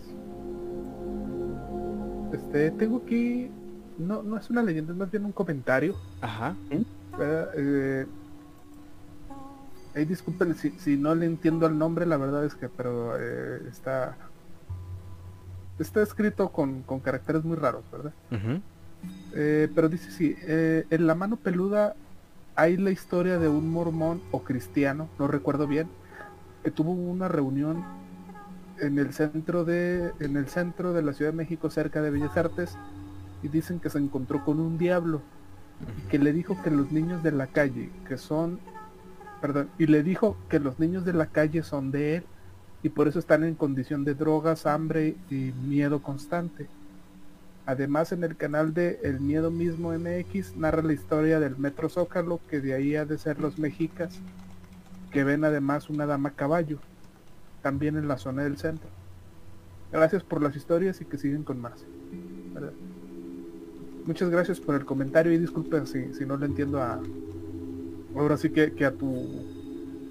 Este tengo aquí no no es una leyenda es más bien un comentario. Ajá. Eh, disculpen si, no le entiendo el nombre, la verdad es que, pero eh, está está escrito con, caracteres muy raros, ¿verdad? Eh, pero dice sí, eh, en la mano peluda hay la historia de un mormón o cristiano, no recuerdo bien, que tuvo una reunión en el centro de en el centro de la Ciudad de México cerca de Bellas Artes y dicen que se encontró con un diablo y que le dijo que los niños de la calle que son perdón, y le dijo que los niños de la calle son de él y por eso están en condición de drogas, hambre y miedo constante. Además en el canal de El Miedo Mismo MX narra la historia del Metro Zócalo, que de ahí ha de ser los mexicas, que ven además una dama caballo, también en la zona del centro. Gracias por las historias y que siguen con más. Muchas gracias por el comentario y disculpen si, si no le entiendo a, ahora sí que, a tu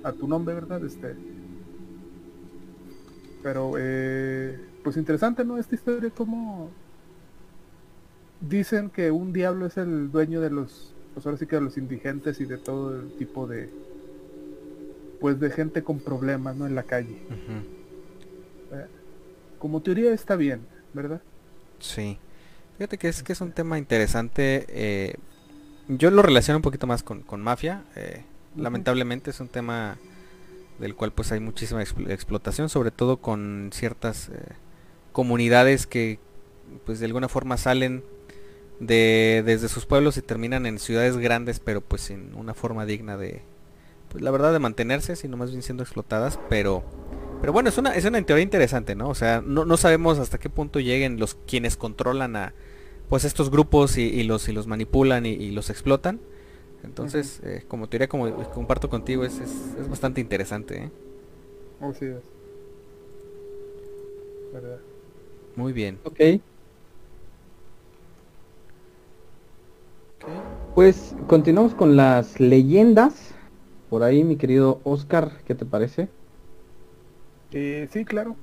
a tu nombre, ¿verdad? Este. Pero eh, pues interesante, ¿no? Esta historia como dicen que un diablo es el dueño de los, pues ahora sí que de los indigentes y de todo el tipo de, pues de gente con problemas, ¿no? En la calle. Como teoría está bien, ¿verdad? Sí. Fíjate que es que es un tema interesante. Eh, yo lo relaciono un poquito más con, mafia. Eh, lamentablemente es un tema del cual pues hay muchísima explotación, sobre todo con ciertas eh, comunidades que pues de alguna forma salen de desde sus pueblos y terminan en ciudades grandes, pero pues sin una forma digna de pues la verdad de mantenerse, sino más bien siendo explotadas, pero pero bueno, es una es una teoría interesante, ¿no? O sea, no, no sabemos hasta qué punto lleguen los quienes controlan a pues estos grupos y, los y los manipulan y, los explotan. Entonces, eh, como teoría, como comparto contigo, es, es, bastante interesante. ¿eh? Es. Muy bien. Ok. Pues continuamos con las leyendas. Por ahí, mi querido Oscar, ¿qué te parece? Eh, sí, claro.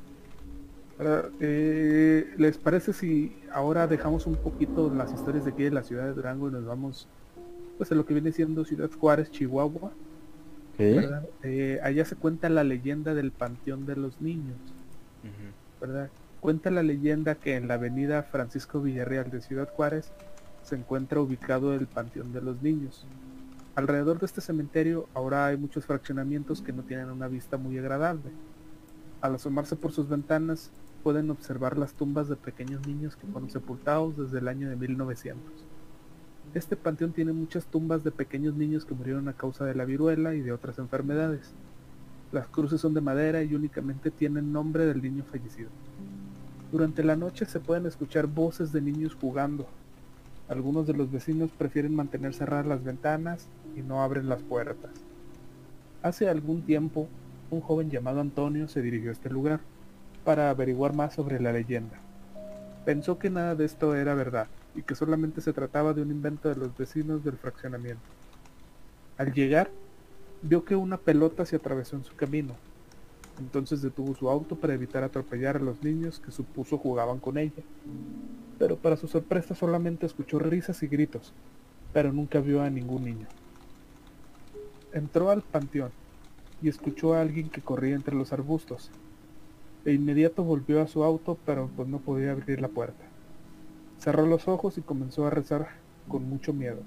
Eh, ¿Les parece si ahora dejamos un poquito las historias de aquí de la ciudad de Durango y nos vamos pues a lo que viene siendo Ciudad Juárez, Chihuahua? Eh, allá se cuenta la leyenda del Panteón de los Niños. ¿verdad? Cuenta la leyenda que en la avenida Francisco Villarreal de Ciudad Juárez se encuentra ubicado el Panteón de los Niños. Alrededor de este cementerio ahora hay muchos fraccionamientos que no tienen una vista muy agradable. Al asomarse por sus ventanas pueden observar las tumbas de pequeños niños que fueron sepultados desde el año de 1900. Este panteón tiene muchas tumbas de pequeños niños que murieron a causa de la viruela y de otras enfermedades. Las cruces son de madera y únicamente tienen nombre del niño fallecido. Durante la noche se pueden escuchar voces de niños jugando. Algunos de los vecinos prefieren mantener cerradas las ventanas y no abren las puertas. Hace algún tiempo, un joven llamado Antonio se dirigió a este lugar para averiguar más sobre la leyenda. Pensó que nada de esto era verdad y que solamente se trataba de un invento de los vecinos del fraccionamiento. Al llegar, vio que una pelota se atravesó en su camino. Entonces detuvo su auto para evitar atropellar a los niños que supuso jugaban con ella. Pero para su sorpresa solamente escuchó risas y gritos, pero nunca vio a ningún niño. Entró al panteón y escuchó a alguien que corría entre los arbustos, de inmediato volvió a su auto, pero pues no podía abrir la puerta. Cerró los ojos y comenzó a rezar con mucho miedo.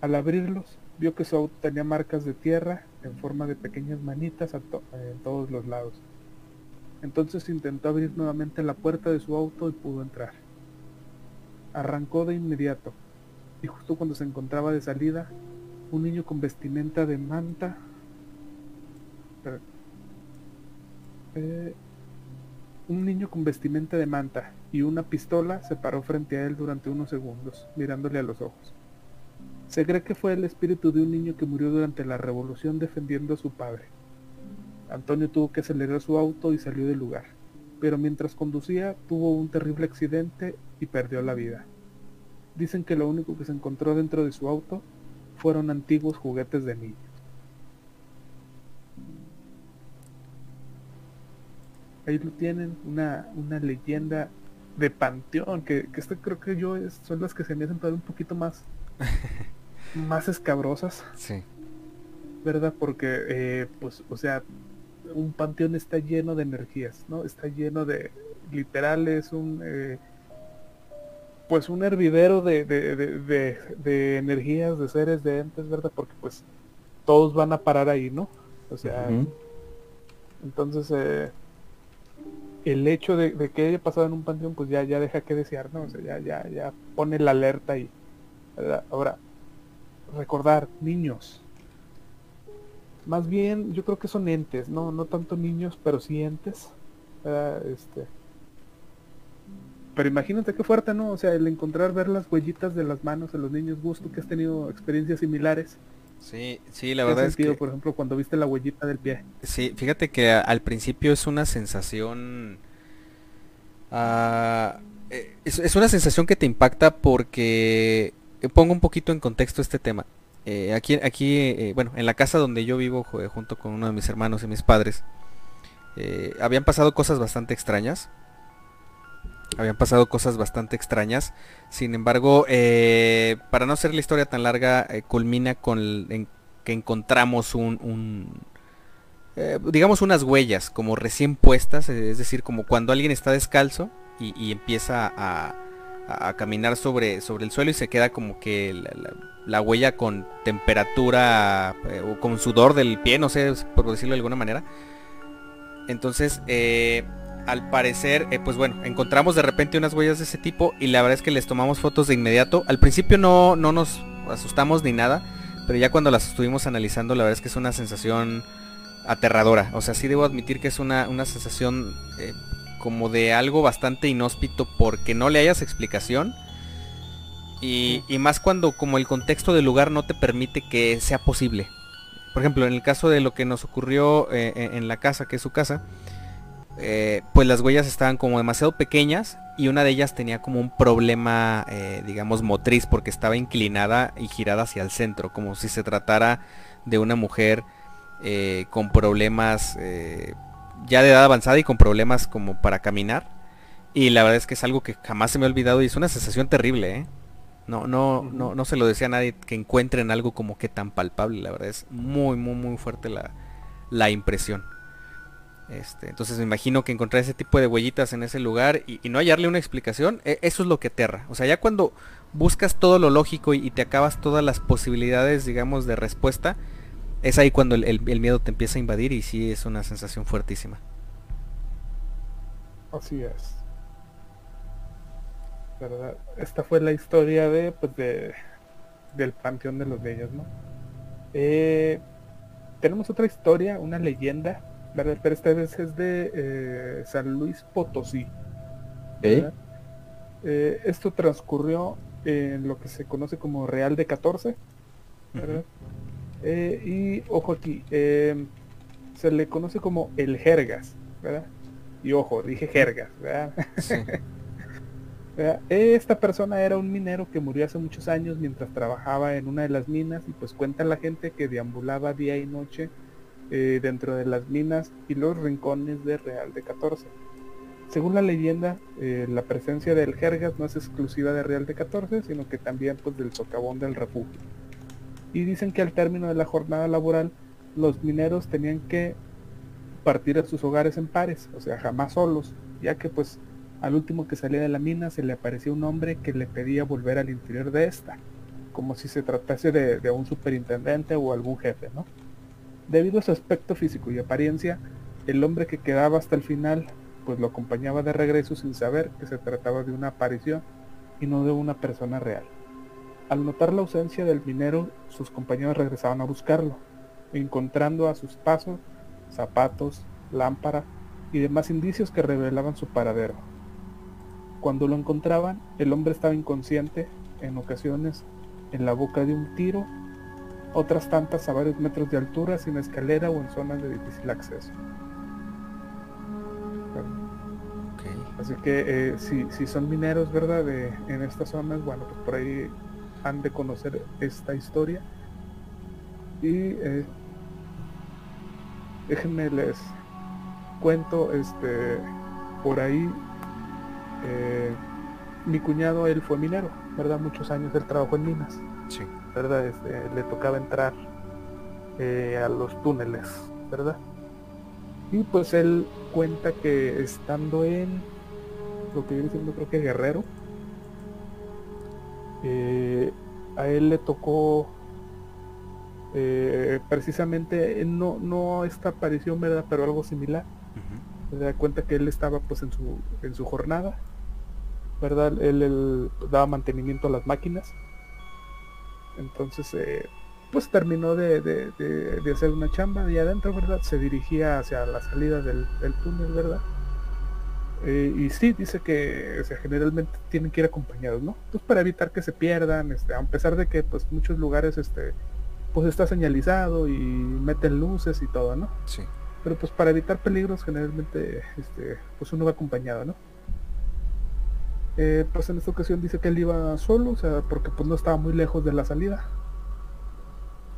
Al abrirlos, vio que su auto tenía marcas de tierra en forma de pequeñas manitas en todos los lados. Entonces intentó abrir nuevamente la puerta de su auto y pudo entrar. Arrancó de inmediato, y justo cuando se encontraba de salida, un niño con vestimenta de manta eh, un niño con vestimenta de manta y una pistola se paró frente a él durante unos segundos, mirándole a los ojos. Se cree que fue el espíritu de un niño que murió durante la revolución defendiendo a su padre. Antonio tuvo que acelerar su auto y salió del lugar, pero mientras conducía tuvo un terrible accidente y perdió la vida. Dicen que lo único que se encontró dentro de su auto fueron antiguos juguetes de niños. ahí lo tienen, una, una leyenda de panteón, que, que este creo que yo son las que se me hacen un poquito más, más escabrosas. Sí. ¿Verdad? Porque, eh, pues, o sea, un panteón está lleno de energías, ¿no? Está lleno de, literal, es un, eh, pues, un hervidero de, de, de, de, energías, de seres, de entes, ¿verdad? Porque, pues, todos van a parar ahí, ¿no? O sea, entonces, eh, el hecho de, que haya pasado en un panteón, pues ya, ya deja que desear, ¿no? O sea, ya, ya, ya pone la alerta y ahora recordar, niños. Más bien, yo creo que son entes, no, no tanto niños, pero sí entes. Este. Pero imagínate qué fuerte, ¿no? O sea, el encontrar, ver las huellitas de las manos de los niños, gusto que has tenido experiencias similares. Sí, sí, la verdad es que... por ejemplo, cuando viste la huellita del pie. Sí, fíjate que al principio es una sensación... Ah, eh, es, una sensación que te impacta porque... Eh, pongo un poquito en contexto este tema. Eh, aquí, aquí bueno, en la casa donde yo vivo junto con uno de mis hermanos y mis padres, habían pasado cosas bastante extrañas habían pasado cosas bastante extrañas. Sin embargo, eh, para no hacer la historia tan larga, eh, culmina con que encontramos un, eh, digamos unas huellas como recién puestas, es decir, como cuando alguien está descalzo y, empieza a, caminar sobre, sobre el suelo y se queda como que la, huella con temperatura o con sudor del pie, no sé, por decirlo de alguna manera. Entonces, al parecer, eh, pues bueno, encontramos de repente unas huellas de ese tipo y la verdad es que les tomamos fotos de inmediato. Al principio no, no nos asustamos ni nada, pero ya cuando las estuvimos analizando, la verdad es que es una sensación aterradora. O sea, sí debo admitir que es una, sensación eh, como de algo bastante inhóspito porque no le hayas explicación. Y, más cuando como el contexto del lugar no te permite que sea posible. Por ejemplo, en el caso de lo que nos ocurrió eh, en la casa, que es su casa, eh, pues las huellas estaban como demasiado pequeñas y una de ellas tenía como un problema, eh, digamos, motriz porque estaba inclinada y girada hacia el centro, como si se tratara de una mujer eh, con problemas ya de edad avanzada y con problemas como para caminar. Y la verdad es que es algo que jamás se me ha olvidado y es una sensación terrible, No, no, no, no se lo decía a nadie que encuentren algo como que tan palpable, la verdad es muy, muy, muy fuerte la, la impresión. Este, entonces me imagino que encontrar ese tipo de huellitas en ese lugar y, no hallarle una explicación, e, eso es lo que aterra. O sea, ya cuando buscas todo lo lógico y, te acabas todas las posibilidades, digamos, de respuesta, es ahí cuando el, miedo te empieza a invadir y sí es una sensación fuertísima. Así es. Esta fue la historia de, pues, de, del Panteón de los Bellos, ¿no? Eh, tenemos otra historia, una leyenda pero esta vez es de eh, San Luis Potosí. Eh, esto transcurrió en lo que se conoce como Real de 14. Eh, y ojo aquí, em, se le conoce como el Jergas, ¿verdad? Y ojo, dije Jergas, Esta persona era un minero que murió hace muchos años mientras trabajaba en una de las minas y pues cuenta la gente que deambulaba día y noche eh, dentro de las minas y los rincones de Real de 14. Según la leyenda, eh, la presencia del jergas no es exclusiva de Real de 14, sino que también pues del socavón del refugio. Y dicen que al término de la jornada laboral, los mineros tenían que partir a sus hogares en pares, o sea, jamás solos, ya que pues al último que salía de la mina se le aparecía un hombre que le pedía volver al interior de esta. como si se tratase de, de un superintendente o algún jefe, ¿no? Debido a su aspecto físico y apariencia, el hombre que quedaba hasta el final pues lo acompañaba de regreso sin saber que se trataba de una aparición y no de una persona real. Al notar la ausencia del minero, sus compañeros regresaban a buscarlo, encontrando a sus pasos zapatos, lámpara y demás indicios que revelaban su paradero. Cuando lo encontraban, el hombre estaba inconsciente, en ocasiones en la boca de un tiro, otras tantas a varios metros de altura, sin escalera o en zonas de difícil acceso. Así que eh, si, si, son mineros, ¿verdad? De, en estas zonas, bueno, pues por ahí han de conocer esta historia. Y eh, déjenme les cuento, este, por ahí, eh, mi cuñado, él fue minero, ¿verdad? Muchos años él trabajó en minas. Sí. ¿Verdad? Este, le tocaba entrar a los túneles, ¿verdad? Y pues él cuenta que estando en lo que viene siendo creo que Guerrero. Eh, a él le tocó eh, precisamente eh, no no esta aparición verdad pero algo similar. Se da cuenta que él estaba pues en su en su jornada verdad él, daba mantenimiento a las máquinas. Entonces pues terminó de, de, hacer una chamba y adentro verdad se dirigía hacia la salida del, del túnel verdad eh, y sí, dice que generalmente tienen que ir acompañados, ¿no? Pues para evitar que se pierdan, este, a pesar de que pues muchos lugares este, pues está señalizado y meten luces y todo, ¿no? Sí. Pero pues para evitar peligros generalmente este, pues uno va acompañado, ¿no? Eh, pues en esta ocasión dice que él iba solo, o sea, porque pues no estaba muy lejos de la salida.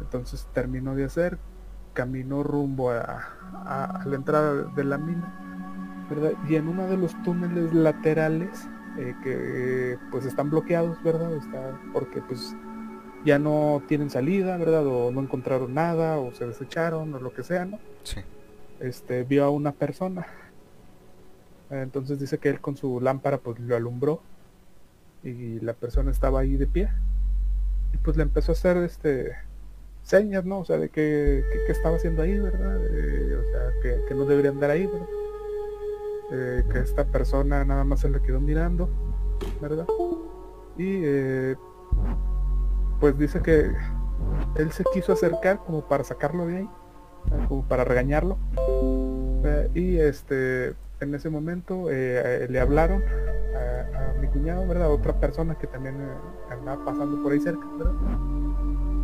Entonces terminó de hacer, caminó rumbo a, a la entrada de la mina y en uno de los túneles laterales eh, que pues están bloqueados, ¿verdad? Está, porque pues ya no tienen salida, ¿verdad? O no encontraron nada, o se desecharon, o lo que sea, ¿no? Sí. Este, vio a una persona. Entonces dice que él con su lámpara pues lo alumbró y la persona estaba ahí de pie. Y pues le empezó a hacer este señas, ¿no? O sea, de que, estaba haciendo ahí, ¿verdad? Eh, o sea, que, que no debería andar ahí, ¿verdad? Eh, que esta persona nada más se le quedó mirando, ¿verdad? Y eh, pues dice que él se quiso acercar como para sacarlo de ahí, como para regañarlo. Eh, y este, en ese momento le hablaron a, mi cuñado, ¿verdad? otra persona que también andaba pasando por ahí cerca.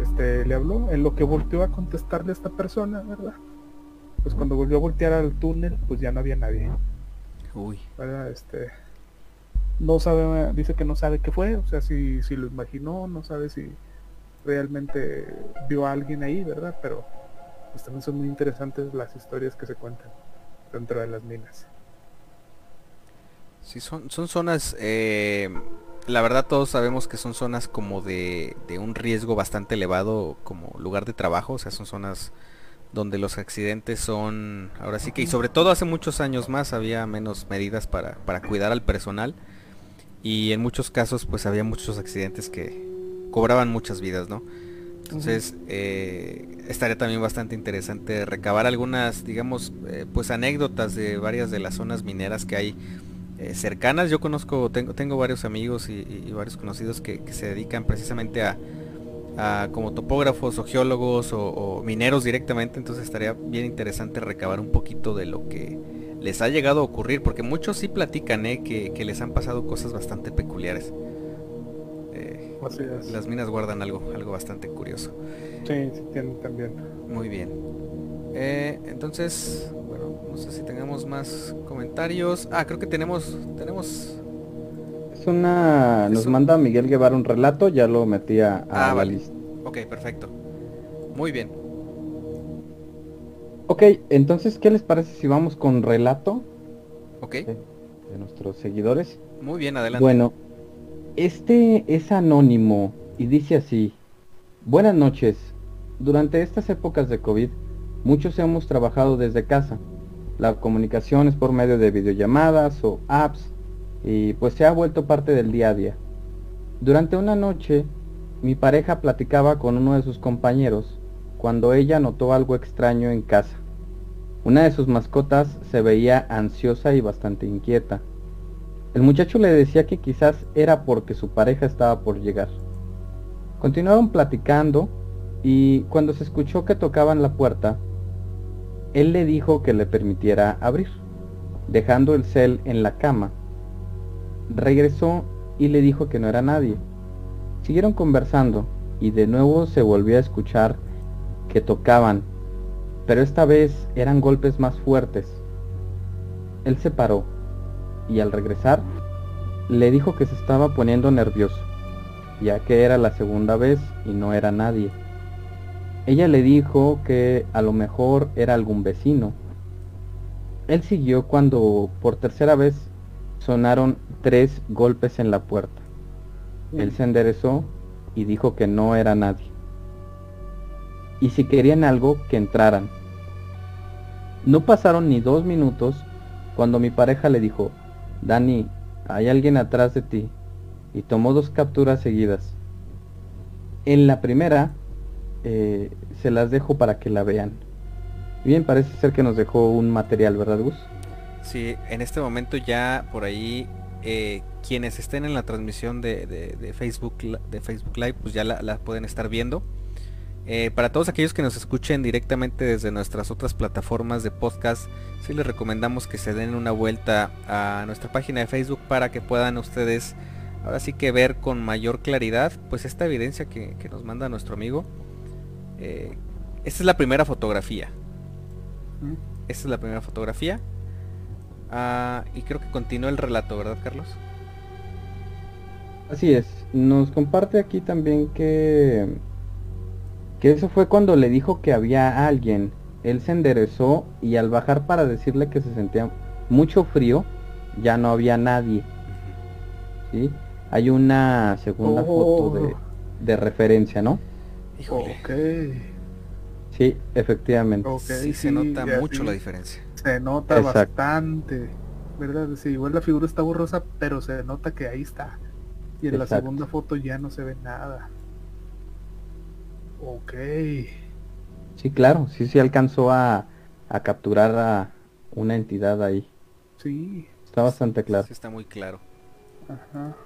Este, le habló, en lo que volteó a contestarle a esta persona, ¿verdad? Pues cuando volvió a voltear al túnel, pues ya no había nadie. Uy. Este, no sabe, dice que no sabe qué fue, o sea, si, si lo imaginó, no sabe si realmente vio a alguien ahí, ¿verdad? Pero pues también son muy interesantes las historias que se cuentan dentro de las minas. Sí, son, son zonas, eh, la verdad todos sabemos que son zonas como de, de un riesgo bastante elevado como lugar de trabajo, o sea, son zonas donde los accidentes son, ahora sí que, y sobre todo hace muchos años más había menos medidas para, para cuidar al personal y en muchos casos pues había muchos accidentes que cobraban muchas vidas, ¿no? Entonces eh, estaría también bastante interesante recabar algunas, digamos, eh, pues anécdotas de varias de las zonas mineras que hay eh, cercanas. Yo conozco, tengo, tengo varios amigos y, varios conocidos que se dedican precisamente a, como topógrafos o geólogos o, mineros directamente, entonces estaría bien interesante recabar un poquito de lo que les ha llegado a ocurrir, porque muchos sí platican ¿eh? que, les han pasado cosas bastante peculiares. Eh, las minas guardan algo, algo bastante curioso. Sí, sí tienen también. Muy bien. Eh, entonces, bueno, no sé si tengamos más comentarios. Ah, creo que tenemos, tenemos una... Nos manda Miguel Guevara un relato, ya lo metía a ah, lista. Ok, perfecto. Muy bien. Ok, entonces, ¿qué les parece si vamos con relato? Ok. De, nuestros seguidores. Muy bien, adelante. Bueno, este es anónimo y dice así. Buenas noches. Durante estas épocas de COVID, muchos hemos trabajado desde casa. La comunicación es por medio de videollamadas o apps y pues se ha vuelto parte del día a día. Durante una noche mi pareja platicaba con uno de sus compañeros cuando ella notó algo extraño en casa. Una de sus mascotas se veía ansiosa y bastante inquieta. El muchacho le decía que quizás era porque su pareja estaba por llegar. Continuaron platicando y cuando se escuchó que tocaban la puerta, él le dijo que le permitiera abrir, dejando el cel en la cama. Regresó y le dijo que no era nadie. Siguieron conversando y de nuevo se volvió a escuchar que tocaban pero esta vez eran golpes más fuertes. Él se paró y al regresar le dijo que se estaba poniendo nervioso, ya que era la segunda vez y no era nadie. Ella le dijo que a lo mejor era algún vecino. Él siguió cuando por tercera vez sonaron tres golpes en la puerta. Él se enderezó y dijo que no era nadie y si querían algo, que entraran. No pasaron ni dos minutos cuando mi pareja le dijo, Dani, hay alguien atrás de ti, y tomó dos capturas seguidas. En la primera, eh, se las dejo para que la vean. Bien, parece ser que nos dejó un material, ¿verdad, Gus? Sí, en este momento ya por ahí eh, quienes estén en la transmisión de, Facebook de Facebook Live, pues ya la pueden estar viendo. Eh, para todos aquellos que nos escuchen directamente desde nuestras otras plataformas de podcast, sí les recomendamos que se den una vuelta a nuestra página de Facebook para que puedan ustedes ahora sí que ver con mayor claridad pues esta evidencia que, nos manda nuestro amigo. Eh, esta es la primera fotografía. Esta es la primera fotografía. Ah, y creo que continúa el relato, ¿verdad Carlos? Así es. Nos comparte aquí también que que eso fue cuando le dijo que había alguien. Él se enderezó y al bajar para decirle que se sentía mucho frío, ya no había nadie. ¿Sí? Hay una segunda foto de, oh. referencia, ¿no? Ok. Sí, efectivamente. sí, se nota mucho la diferencia. Se nota bastante. ¿Verdad? Sí, igual la figura está borrosa, pero se nota que ahí está. Y en la segunda foto ya no se ve nada. Ok. Sí, claro, sí, sí alcanzó a, capturar a una entidad ahí. Sí. Está bastante claro. Sí, está muy claro. Ajá.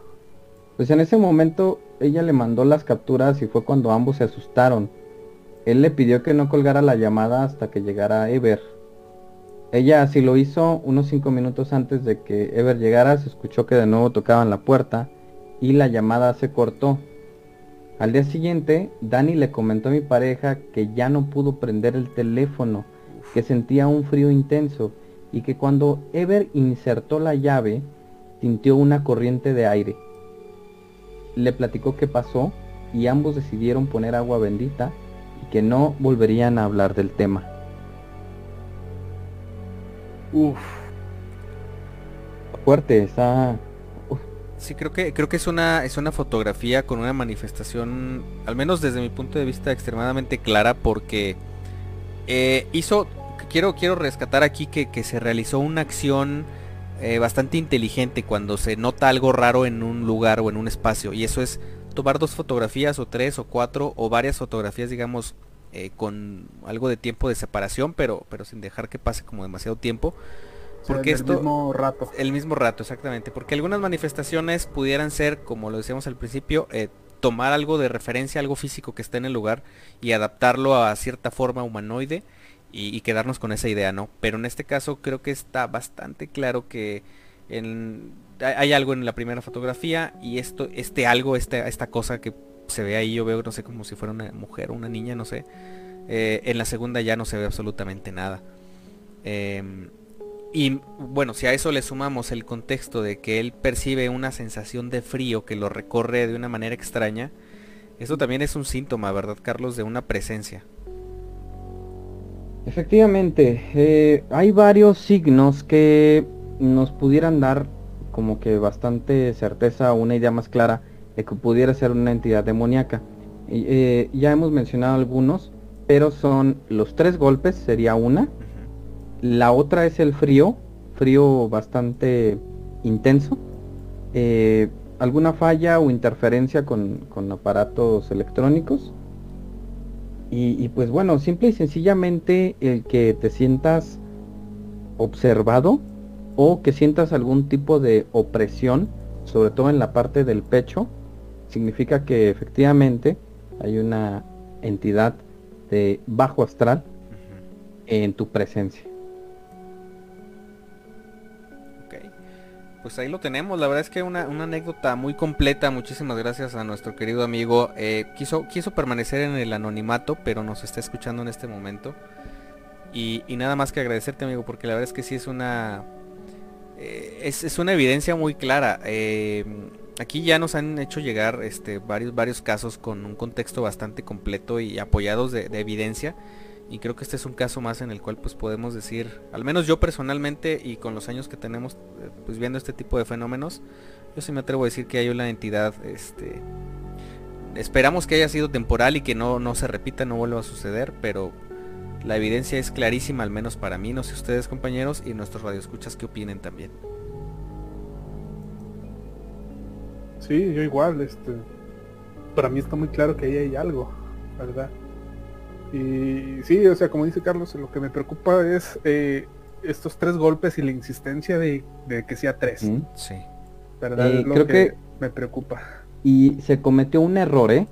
Pues en ese momento ella le mandó las capturas y fue cuando ambos se asustaron. Él le pidió que no colgara la llamada hasta que llegara Ever. Ella así lo hizo unos cinco minutos antes de que Ever llegara, se escuchó que de nuevo tocaban la puerta y la llamada se cortó. Al día siguiente, Dani le comentó a mi pareja que ya no pudo prender el teléfono, que sentía un frío intenso y que cuando Ever insertó la llave, sintió una corriente de aire. Le platicó qué pasó y ambos decidieron poner agua bendita y que no volverían a hablar del tema. Uf. Fuerte, está Sí, creo que creo que es una es una fotografía con una manifestación, al menos desde mi punto de vista, extremadamente clara porque eh, hizo quiero quiero rescatar aquí que, se realizó una acción eh, bastante inteligente cuando se nota algo raro en un lugar o en un espacio y eso es tomar dos fotografías o tres o cuatro o varias fotografías digamos eh, con algo de tiempo de separación pero pero sin dejar que pase como demasiado tiempo porque esto, el mismo rato. El mismo rato, exactamente. Porque algunas manifestaciones pudieran ser, como lo decíamos al principio, eh, tomar algo de referencia, algo físico que esté en el lugar y adaptarlo a cierta forma humanoide y, quedarnos con esa idea, ¿no? Pero en este caso creo que está bastante claro que hay algo en la primera fotografía y esto, este algo, este, esta cosa que se ve ahí, yo veo, no sé, como si fuera una mujer o una niña, no sé. Eh, en la segunda ya no se ve absolutamente nada. Eh, y bueno, si a eso le sumamos el contexto de que él percibe una sensación de frío que lo recorre de una manera extraña, eso también es un síntoma, ¿verdad, Carlos, de una presencia? Efectivamente, eh, hay varios signos que nos pudieran dar como que bastante certeza una idea más clara de que pudiera ser una entidad demoníaca. Eh, ya hemos mencionado algunos, pero son los tres golpes, sería una. La otra es el frío, frío bastante intenso. Eh, alguna falla o interferencia con, con aparatos electrónicos. Y, y, pues bueno, simple y sencillamente el que te sientas observado o que sientas algún tipo de opresión, sobre todo en la parte del pecho, significa que efectivamente hay una entidad de bajo astral en tu presencia. pues ahí lo tenemos. La verdad es que una, una anécdota muy completa. Muchísimas gracias a nuestro querido amigo. Eh, quiso, quiso permanecer en el anonimato, pero nos está escuchando en este momento. Y, nada más que agradecerte, amigo, porque la verdad es que sí es una... Eh, es, una evidencia muy clara. Eh, aquí ya nos han hecho llegar este, varios, casos con un contexto bastante completo y apoyados de evidencia y creo que este es un caso más en el cual pues podemos decir, al menos yo personalmente y con los años que tenemos eh, pues viendo este tipo de fenómenos, yo sí me atrevo a decir que hay una entidad, este, esperamos que haya sido temporal y que no, no se repita, no vuelva a suceder, pero la evidencia es clarísima, al menos para mí, no sé ustedes compañeros y nuestros radioescuchas que opinen también. Sí, yo igual, este, para mí está muy claro que ahí hay algo, ¿verdad? Y sí, o sea, como dice Carlos, lo que me preocupa es eh, estos tres golpes y la insistencia de, que sea tres. Sí. ¿Verdad? Eh, creo que, me preocupa. Y se cometió un error, ¿eh?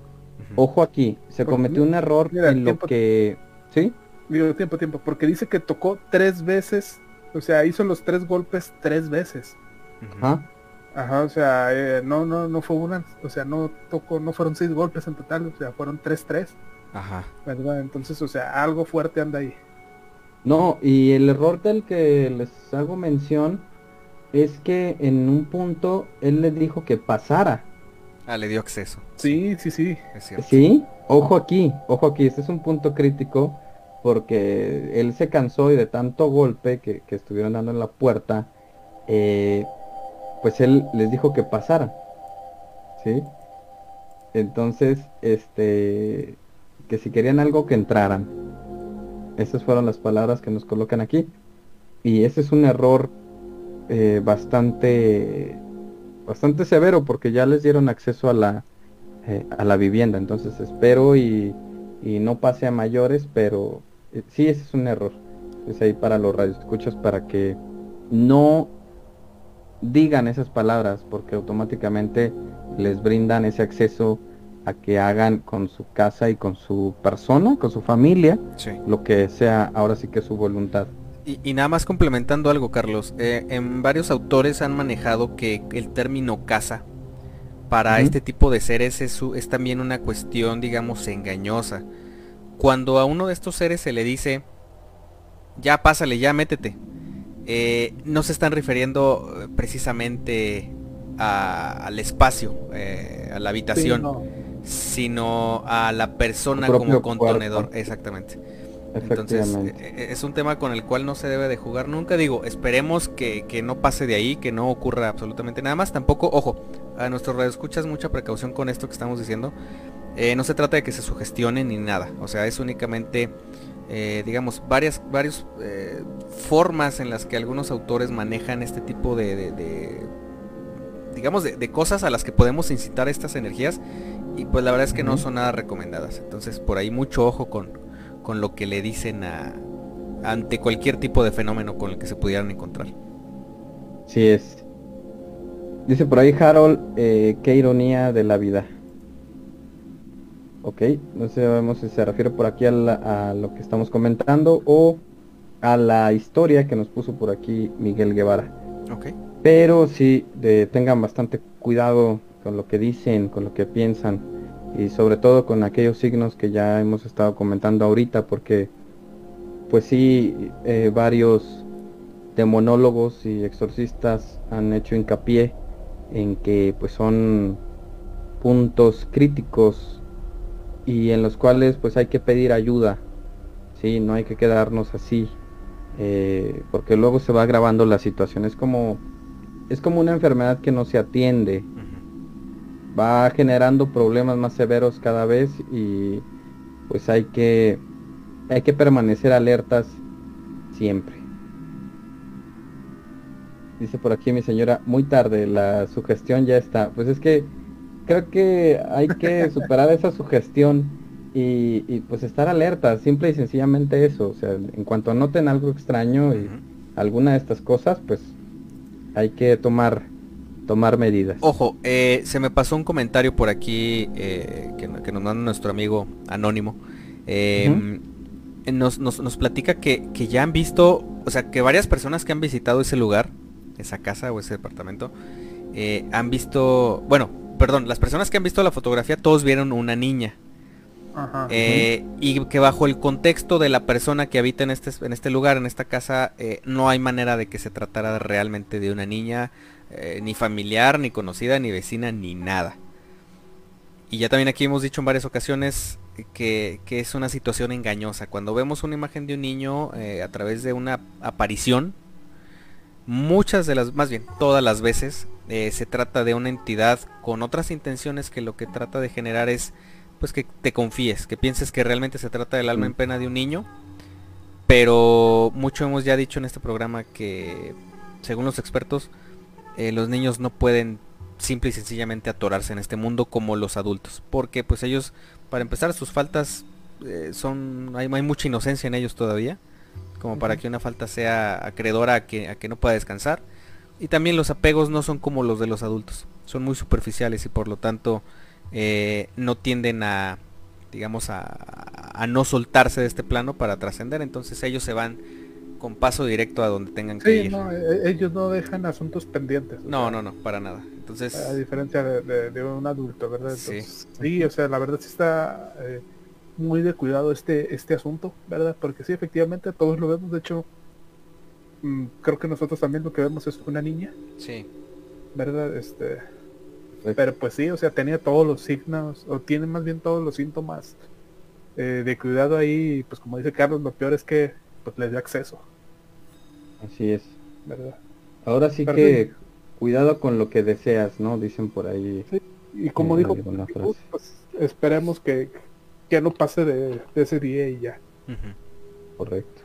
Ojo aquí, se cometió un error en lo que... ¿Sí? Digo, tiempo, tiempo, porque dice que tocó tres veces, o sea, hizo los tres golpes tres veces. Ajá. Ajá, o sea, eh, no, no, no fue una, o sea, no tocó, no fueron seis golpes en total, o sea, fueron tres, tres. Ajá. ¿Verdad? Entonces, o sea, algo fuerte anda ahí. No, y el error del que les hago mención es que en un punto él le dijo que pasara. Ah, le dio acceso. Sí, sí, sí. Sí, ojo aquí, ojo aquí, este es un punto crítico porque él se cansó y de tanto golpe que, que estuvieron dando en la puerta, eh, pues él les dijo que pasara. ¿Sí? Entonces, este, que si querían algo que entraran. Esas fueron las palabras que nos colocan aquí. Y ese es un error eh, bastante bastante severo porque ya les dieron acceso a la eh, a la vivienda. Entonces espero y, y no pase a mayores, pero eh, sí ese es un error. Es ahí para los radioescuchas para que no digan esas palabras porque automáticamente les brindan ese acceso a que hagan con su casa y con su persona, con su familia, lo que sea ahora sí que su voluntad. Y, nada más complementando algo, Carlos, eh, en varios autores han manejado que el término casa para este tipo de seres es, es también una cuestión, digamos, engañosa. Cuando a uno de estos seres se le dice, ya pásale, ya métete, eh, no se están refiriendo eh, precisamente al espacio, a la habitación sino a la persona como contenedor. Exactamente. Entonces, es un tema con el cual no se debe de jugar nunca. Digo, esperemos que, no pase de ahí, que no ocurra absolutamente nada más. Tampoco, ojo, a nuestros escuchas mucha precaución con esto que estamos diciendo. Eh, no se trata de que se sugestione ni nada. O sea, es únicamente, eh, digamos, varias, varias eh, formas en las que algunos autores manejan este tipo de, digamos, de, cosas a las que podemos incitar estas energías y pues la verdad es que no son nada recomendadas. Entonces por ahí mucho ojo con, con lo que le dicen a, ante cualquier tipo de fenómeno con el que se pudieran encontrar. Sí es. Dice por ahí Harold, eh, qué ironía de la vida. Ok, no sabemos si se refiere por aquí a, lo que estamos comentando o a la historia que nos puso por aquí Miguel Guevara. Ok. Pero sí, de, tengan bastante cuidado con lo que dicen, con lo que piensan y sobre todo con aquellos signos que ya hemos estado comentando ahorita porque pues sí eh, varios demonólogos y exorcistas han hecho hincapié en que pues son puntos críticos y en los cuales pues hay que pedir ayuda sí no hay que quedarnos así eh, porque luego se va agravando la situación es como es como una enfermedad que no se atiende va generando problemas más severos cada vez y pues hay que hay que permanecer alertas siempre. Dice por aquí mi señora, muy tarde, la sugestión ya está. Pues es que creo que hay que superar esa sugestión y, pues estar alerta, simple y sencillamente eso. O sea, en cuanto noten algo extraño y alguna de estas cosas, pues hay que tomar tomar medidas. Ojo, eh, se me pasó un comentario por aquí eh, que, nos manda nuestro amigo anónimo. Em, nos, nos, platica que, que, ya han visto, o sea, que varias personas que han visitado ese lugar, esa casa o ese departamento, eh, han visto, bueno, perdón, las personas que han visto la fotografía, todos vieron una niña. Y que bajo el contexto de la persona que habita en este, en este lugar, en esta casa, no hay manera de que se tratara realmente de una niña eh, ni familiar, ni conocida, ni vecina, ni nada. Y ya también aquí hemos dicho en varias ocasiones que, es una situación engañosa. Cuando vemos una imagen de un niño eh, a través de una aparición, muchas de las, más bien todas las veces, eh, se trata de una entidad con otras intenciones que lo que trata de generar es pues que te confíes, que pienses que realmente se trata del alma en pena de un niño. Pero mucho hemos ya dicho en este programa que, según los expertos, eh, los niños no pueden simple y sencillamente atorarse en este mundo como los adultos. Porque pues ellos, para empezar, sus faltas eh, son. Hay, hay, mucha inocencia en ellos todavía. Como para que una falta sea acreedora a que, a que no pueda descansar. Y también los apegos no son como los de los adultos. Son muy superficiales y por lo tanto eh, no tienden a, digamos, a, a no soltarse de este plano para trascender. Entonces ellos se van con paso directo a donde tengan que ir. No, e, ellos no dejan asuntos pendientes. No, no, no, para nada. Entonces, a diferencia de, un adulto, ¿verdad? sí. o sea, la verdad sí está eh, muy de cuidado este este asunto, ¿verdad? Porque sí, efectivamente todos lo vemos. De hecho, creo que nosotros también lo que vemos es una niña. Sí. ¿Verdad? Este. Pero pues sí, o sea, tenía todos los signos, o tiene más bien todos los síntomas eh, de cuidado ahí. Pues como dice Carlos, lo peor es que pues les dio acceso. Así es. ¿Verdad? Ahora sí que cuidado con lo que deseas, ¿no? Dicen por ahí. Y como dijo, pues, esperemos que, que no pase de, ese día y ya. Correcto.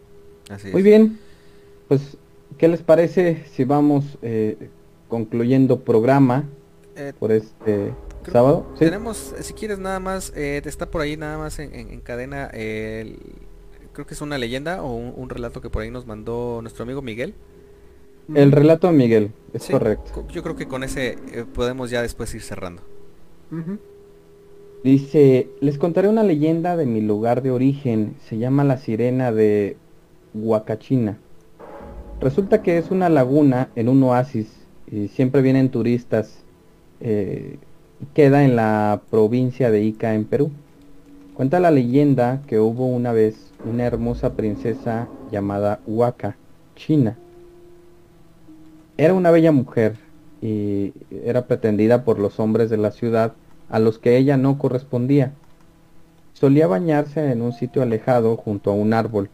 Muy bien. Pues, ¿qué les parece si vamos eh, concluyendo programa eh, por este sábado? Tenemos, si quieres nada más, eh, está por ahí nada más en, en cadena el creo que es una leyenda o un, relato que por ahí nos mandó nuestro amigo Miguel. El relato de Miguel, es correcto. Yo creo que con ese eh, podemos ya después ir cerrando. Dice, les contaré una leyenda de mi lugar de origen, se llama la sirena de Huacachina. Resulta que es una laguna en un oasis y siempre vienen turistas. Eh, queda en la provincia de Ica, en Perú. Cuenta la leyenda que hubo una vez una hermosa princesa llamada Huaca, China. Era una bella mujer y era pretendida por los hombres de la ciudad a los que ella no correspondía. Solía bañarse en un sitio alejado junto a un árbol.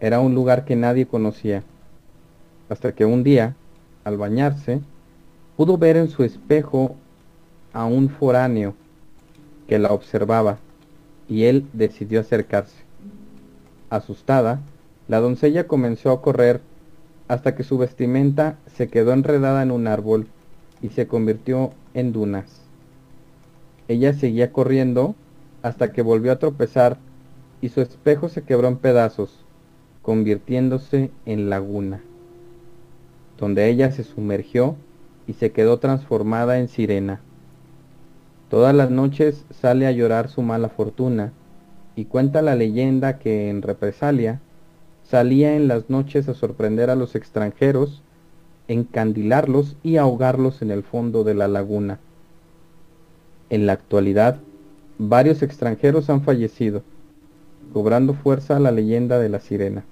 Era un lugar que nadie conocía. Hasta que un día, al bañarse, pudo ver en su espejo a un foráneo que la observaba y él decidió acercarse. Asustada, la doncella comenzó a correr hasta que su vestimenta se quedó enredada en un árbol y se convirtió en dunas. Ella seguía corriendo hasta que volvió a tropezar y su espejo se quebró en pedazos, convirtiéndose en laguna, donde ella se sumergió y se quedó transformada en sirena. Todas las noches sale a llorar su mala fortuna y cuenta la leyenda que en represalia salía en las noches a sorprender a los extranjeros, encandilarlos y ahogarlos en el fondo de la laguna. En la actualidad, varios extranjeros han fallecido, cobrando fuerza la leyenda de la sirena.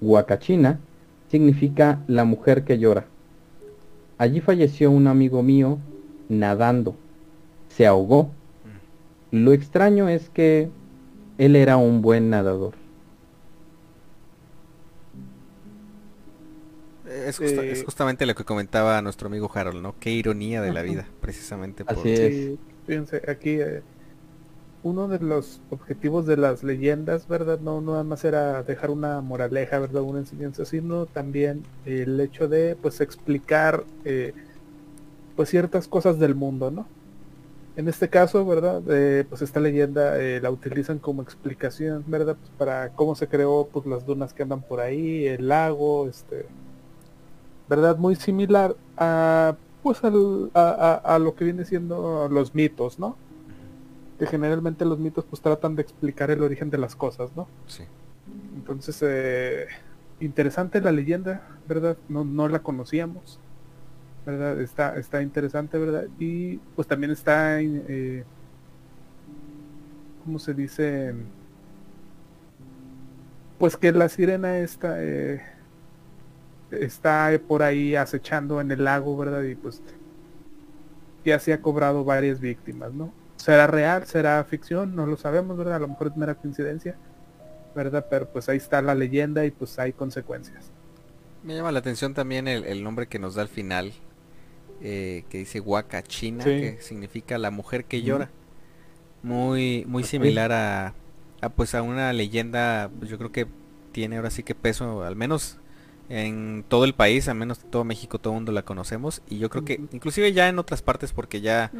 Huacachina significa la mujer que llora. Allí falleció un amigo mío nadando. Se ahogó. Lo extraño es que él era un buen nadador. Es, eh, justamente lo que comentaba nuestro amigo Harold, ¿no? Qué ironía de la vida, precisamente. Por... Así es. fíjense, aquí eh, uno de los objetivos de las leyendas, ¿verdad? No, no nada más era dejar una moraleja, ¿verdad? Una enseñanza, sino también el hecho de, pues, explicar, eh, pues, ciertas cosas del mundo, ¿no? En este caso, ¿verdad? Eh, pues esta leyenda eh, la utilizan como explicación, ¿verdad? Pues, para cómo se creó, pues, las dunas que andan por ahí, el lago, este, ¿verdad? Muy similar a, pues, al, a, a lo que viene siendo los mitos, ¿no? Que generalmente los mitos pues tratan de explicar el origen de las cosas, ¿no? Sí. Entonces, eh, interesante la leyenda, ¿verdad? No, no la conocíamos, ¿verdad? Está, está interesante, ¿verdad? Y pues también está, eh, ¿cómo se dice? Pues que la sirena está, eh, está por ahí acechando en el lago, ¿verdad? Y pues ya se ha cobrado varias víctimas, ¿no? Será real, será ficción, no lo sabemos, ¿verdad? A lo mejor es mera coincidencia, ¿verdad? Pero pues ahí está la leyenda y pues hay consecuencias. Me llama la atención también el, nombre que nos da al final, eh, que dice Huaca China, que significa la mujer que llora. Muy, muy similar a, a, pues a una leyenda, pues yo creo que tiene ahora sí que peso, al menos en todo el país, al menos todo México, todo el mundo la conocemos y yo creo que inclusive ya en otras partes porque ya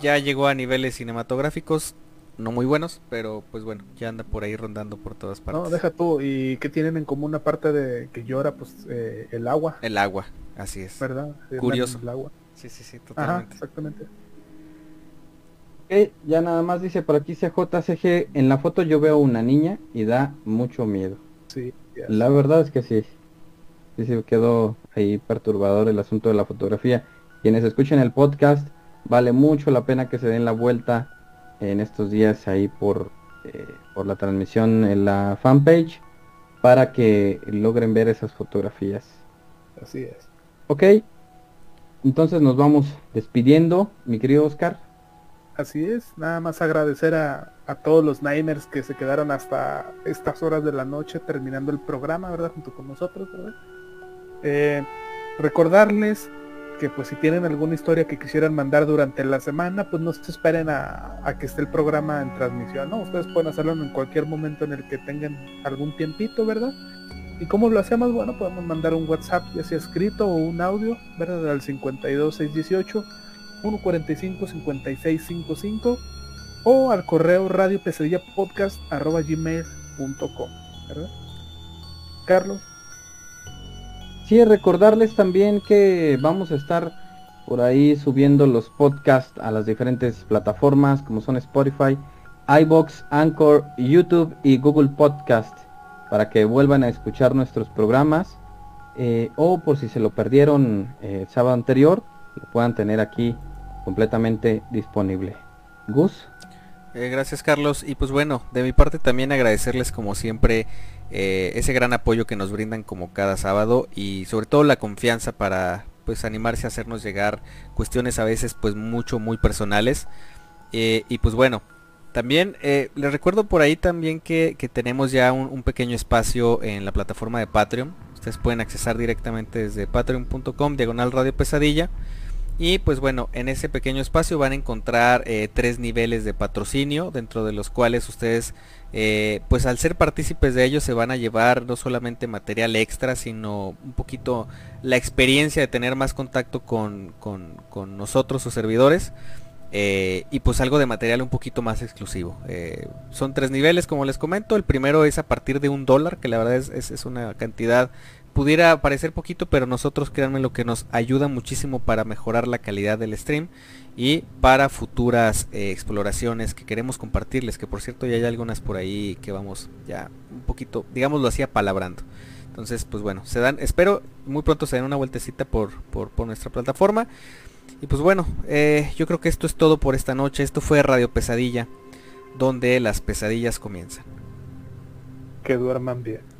ya llegó a niveles cinematográficos no muy buenos, pero pues bueno, ya anda por ahí rondando por todas partes. No, deja tú, ¿y qué tienen en común aparte de que llora pues eh, el agua? El agua, así es. ¿Verdad? Curioso. El agua. Sí, sí, sí, totalmente. exactamente. Ok, ya nada más dice por aquí CJCG, en la foto yo veo una niña y da mucho miedo. Sí. La verdad es que sí. Sí, sí, quedó ahí perturbador el asunto de la fotografía. Quienes escuchen el podcast, vale mucho la pena que se den la vuelta en estos días ahí por, eh, por la transmisión en la fanpage para que logren ver esas fotografías. Así es. Ok, entonces nos vamos despidiendo, mi querido Oscar. Así es, nada más agradecer a, a todos los Niners que se quedaron hasta estas horas de la noche terminando el programa, ¿verdad? Junto con nosotros, ¿verdad? Eh, recordarles que pues si tienen alguna historia que quisieran mandar durante la semana, pues no se esperen a, que esté el programa en transmisión, ¿no? Ustedes pueden hacerlo en cualquier momento en el que tengan algún tiempito, ¿verdad? ¿Y cómo lo hacemos? Bueno, podemos mandar un WhatsApp, ya sea escrito o un audio, ¿verdad? Al 52618 145 5655 o al correo radio podcast arroba gmail.com. Carlos. Sí, recordarles también que vamos a estar por ahí subiendo los podcasts a las diferentes plataformas como son Spotify, iBox, Anchor, YouTube y Google Podcast para que vuelvan a escuchar nuestros programas eh, o por si se lo perdieron eh, el sábado anterior lo puedan tener aquí completamente disponible. Gus. Eh, gracias Carlos. Y pues bueno, de mi parte también agradecerles como siempre eh, ese gran apoyo que nos brindan como cada sábado y sobre todo la confianza para pues animarse a hacernos llegar cuestiones a veces pues mucho muy personales. Eh, y pues bueno también les recuerdo por ahí también que, tenemos ya un, un, pequeño espacio en la plataforma de Patreon. Ustedes pueden accesar directamente desde patreon.com diagonal radio pesadilla y pues bueno, en ese pequeño espacio van a encontrar eh, tres niveles de patrocinio, dentro de los cuales ustedes, eh, pues al ser partícipes de ellos, se van a llevar no solamente material extra, sino un poquito la experiencia de tener más contacto con, con, nosotros, sus servidores. Eh, y pues algo de material un poquito más exclusivo. son tres niveles, como les comento. El primero es a partir de un dólar, que la verdad es, es una cantidad pudiera parecer poquito, pero nosotros créanme lo que nos ayuda muchísimo para mejorar la calidad del stream y para futuras eh, exploraciones que queremos compartirles, que por cierto ya hay algunas por ahí que vamos ya un poquito, digámoslo así, apalabrando. Entonces, pues bueno, se dan, espero muy pronto se den una vueltecita por, por, nuestra plataforma. Y pues bueno, eh, yo creo que esto es todo por esta noche. Esto fue Radio Pesadilla, donde las pesadillas comienzan. Que duerman bien.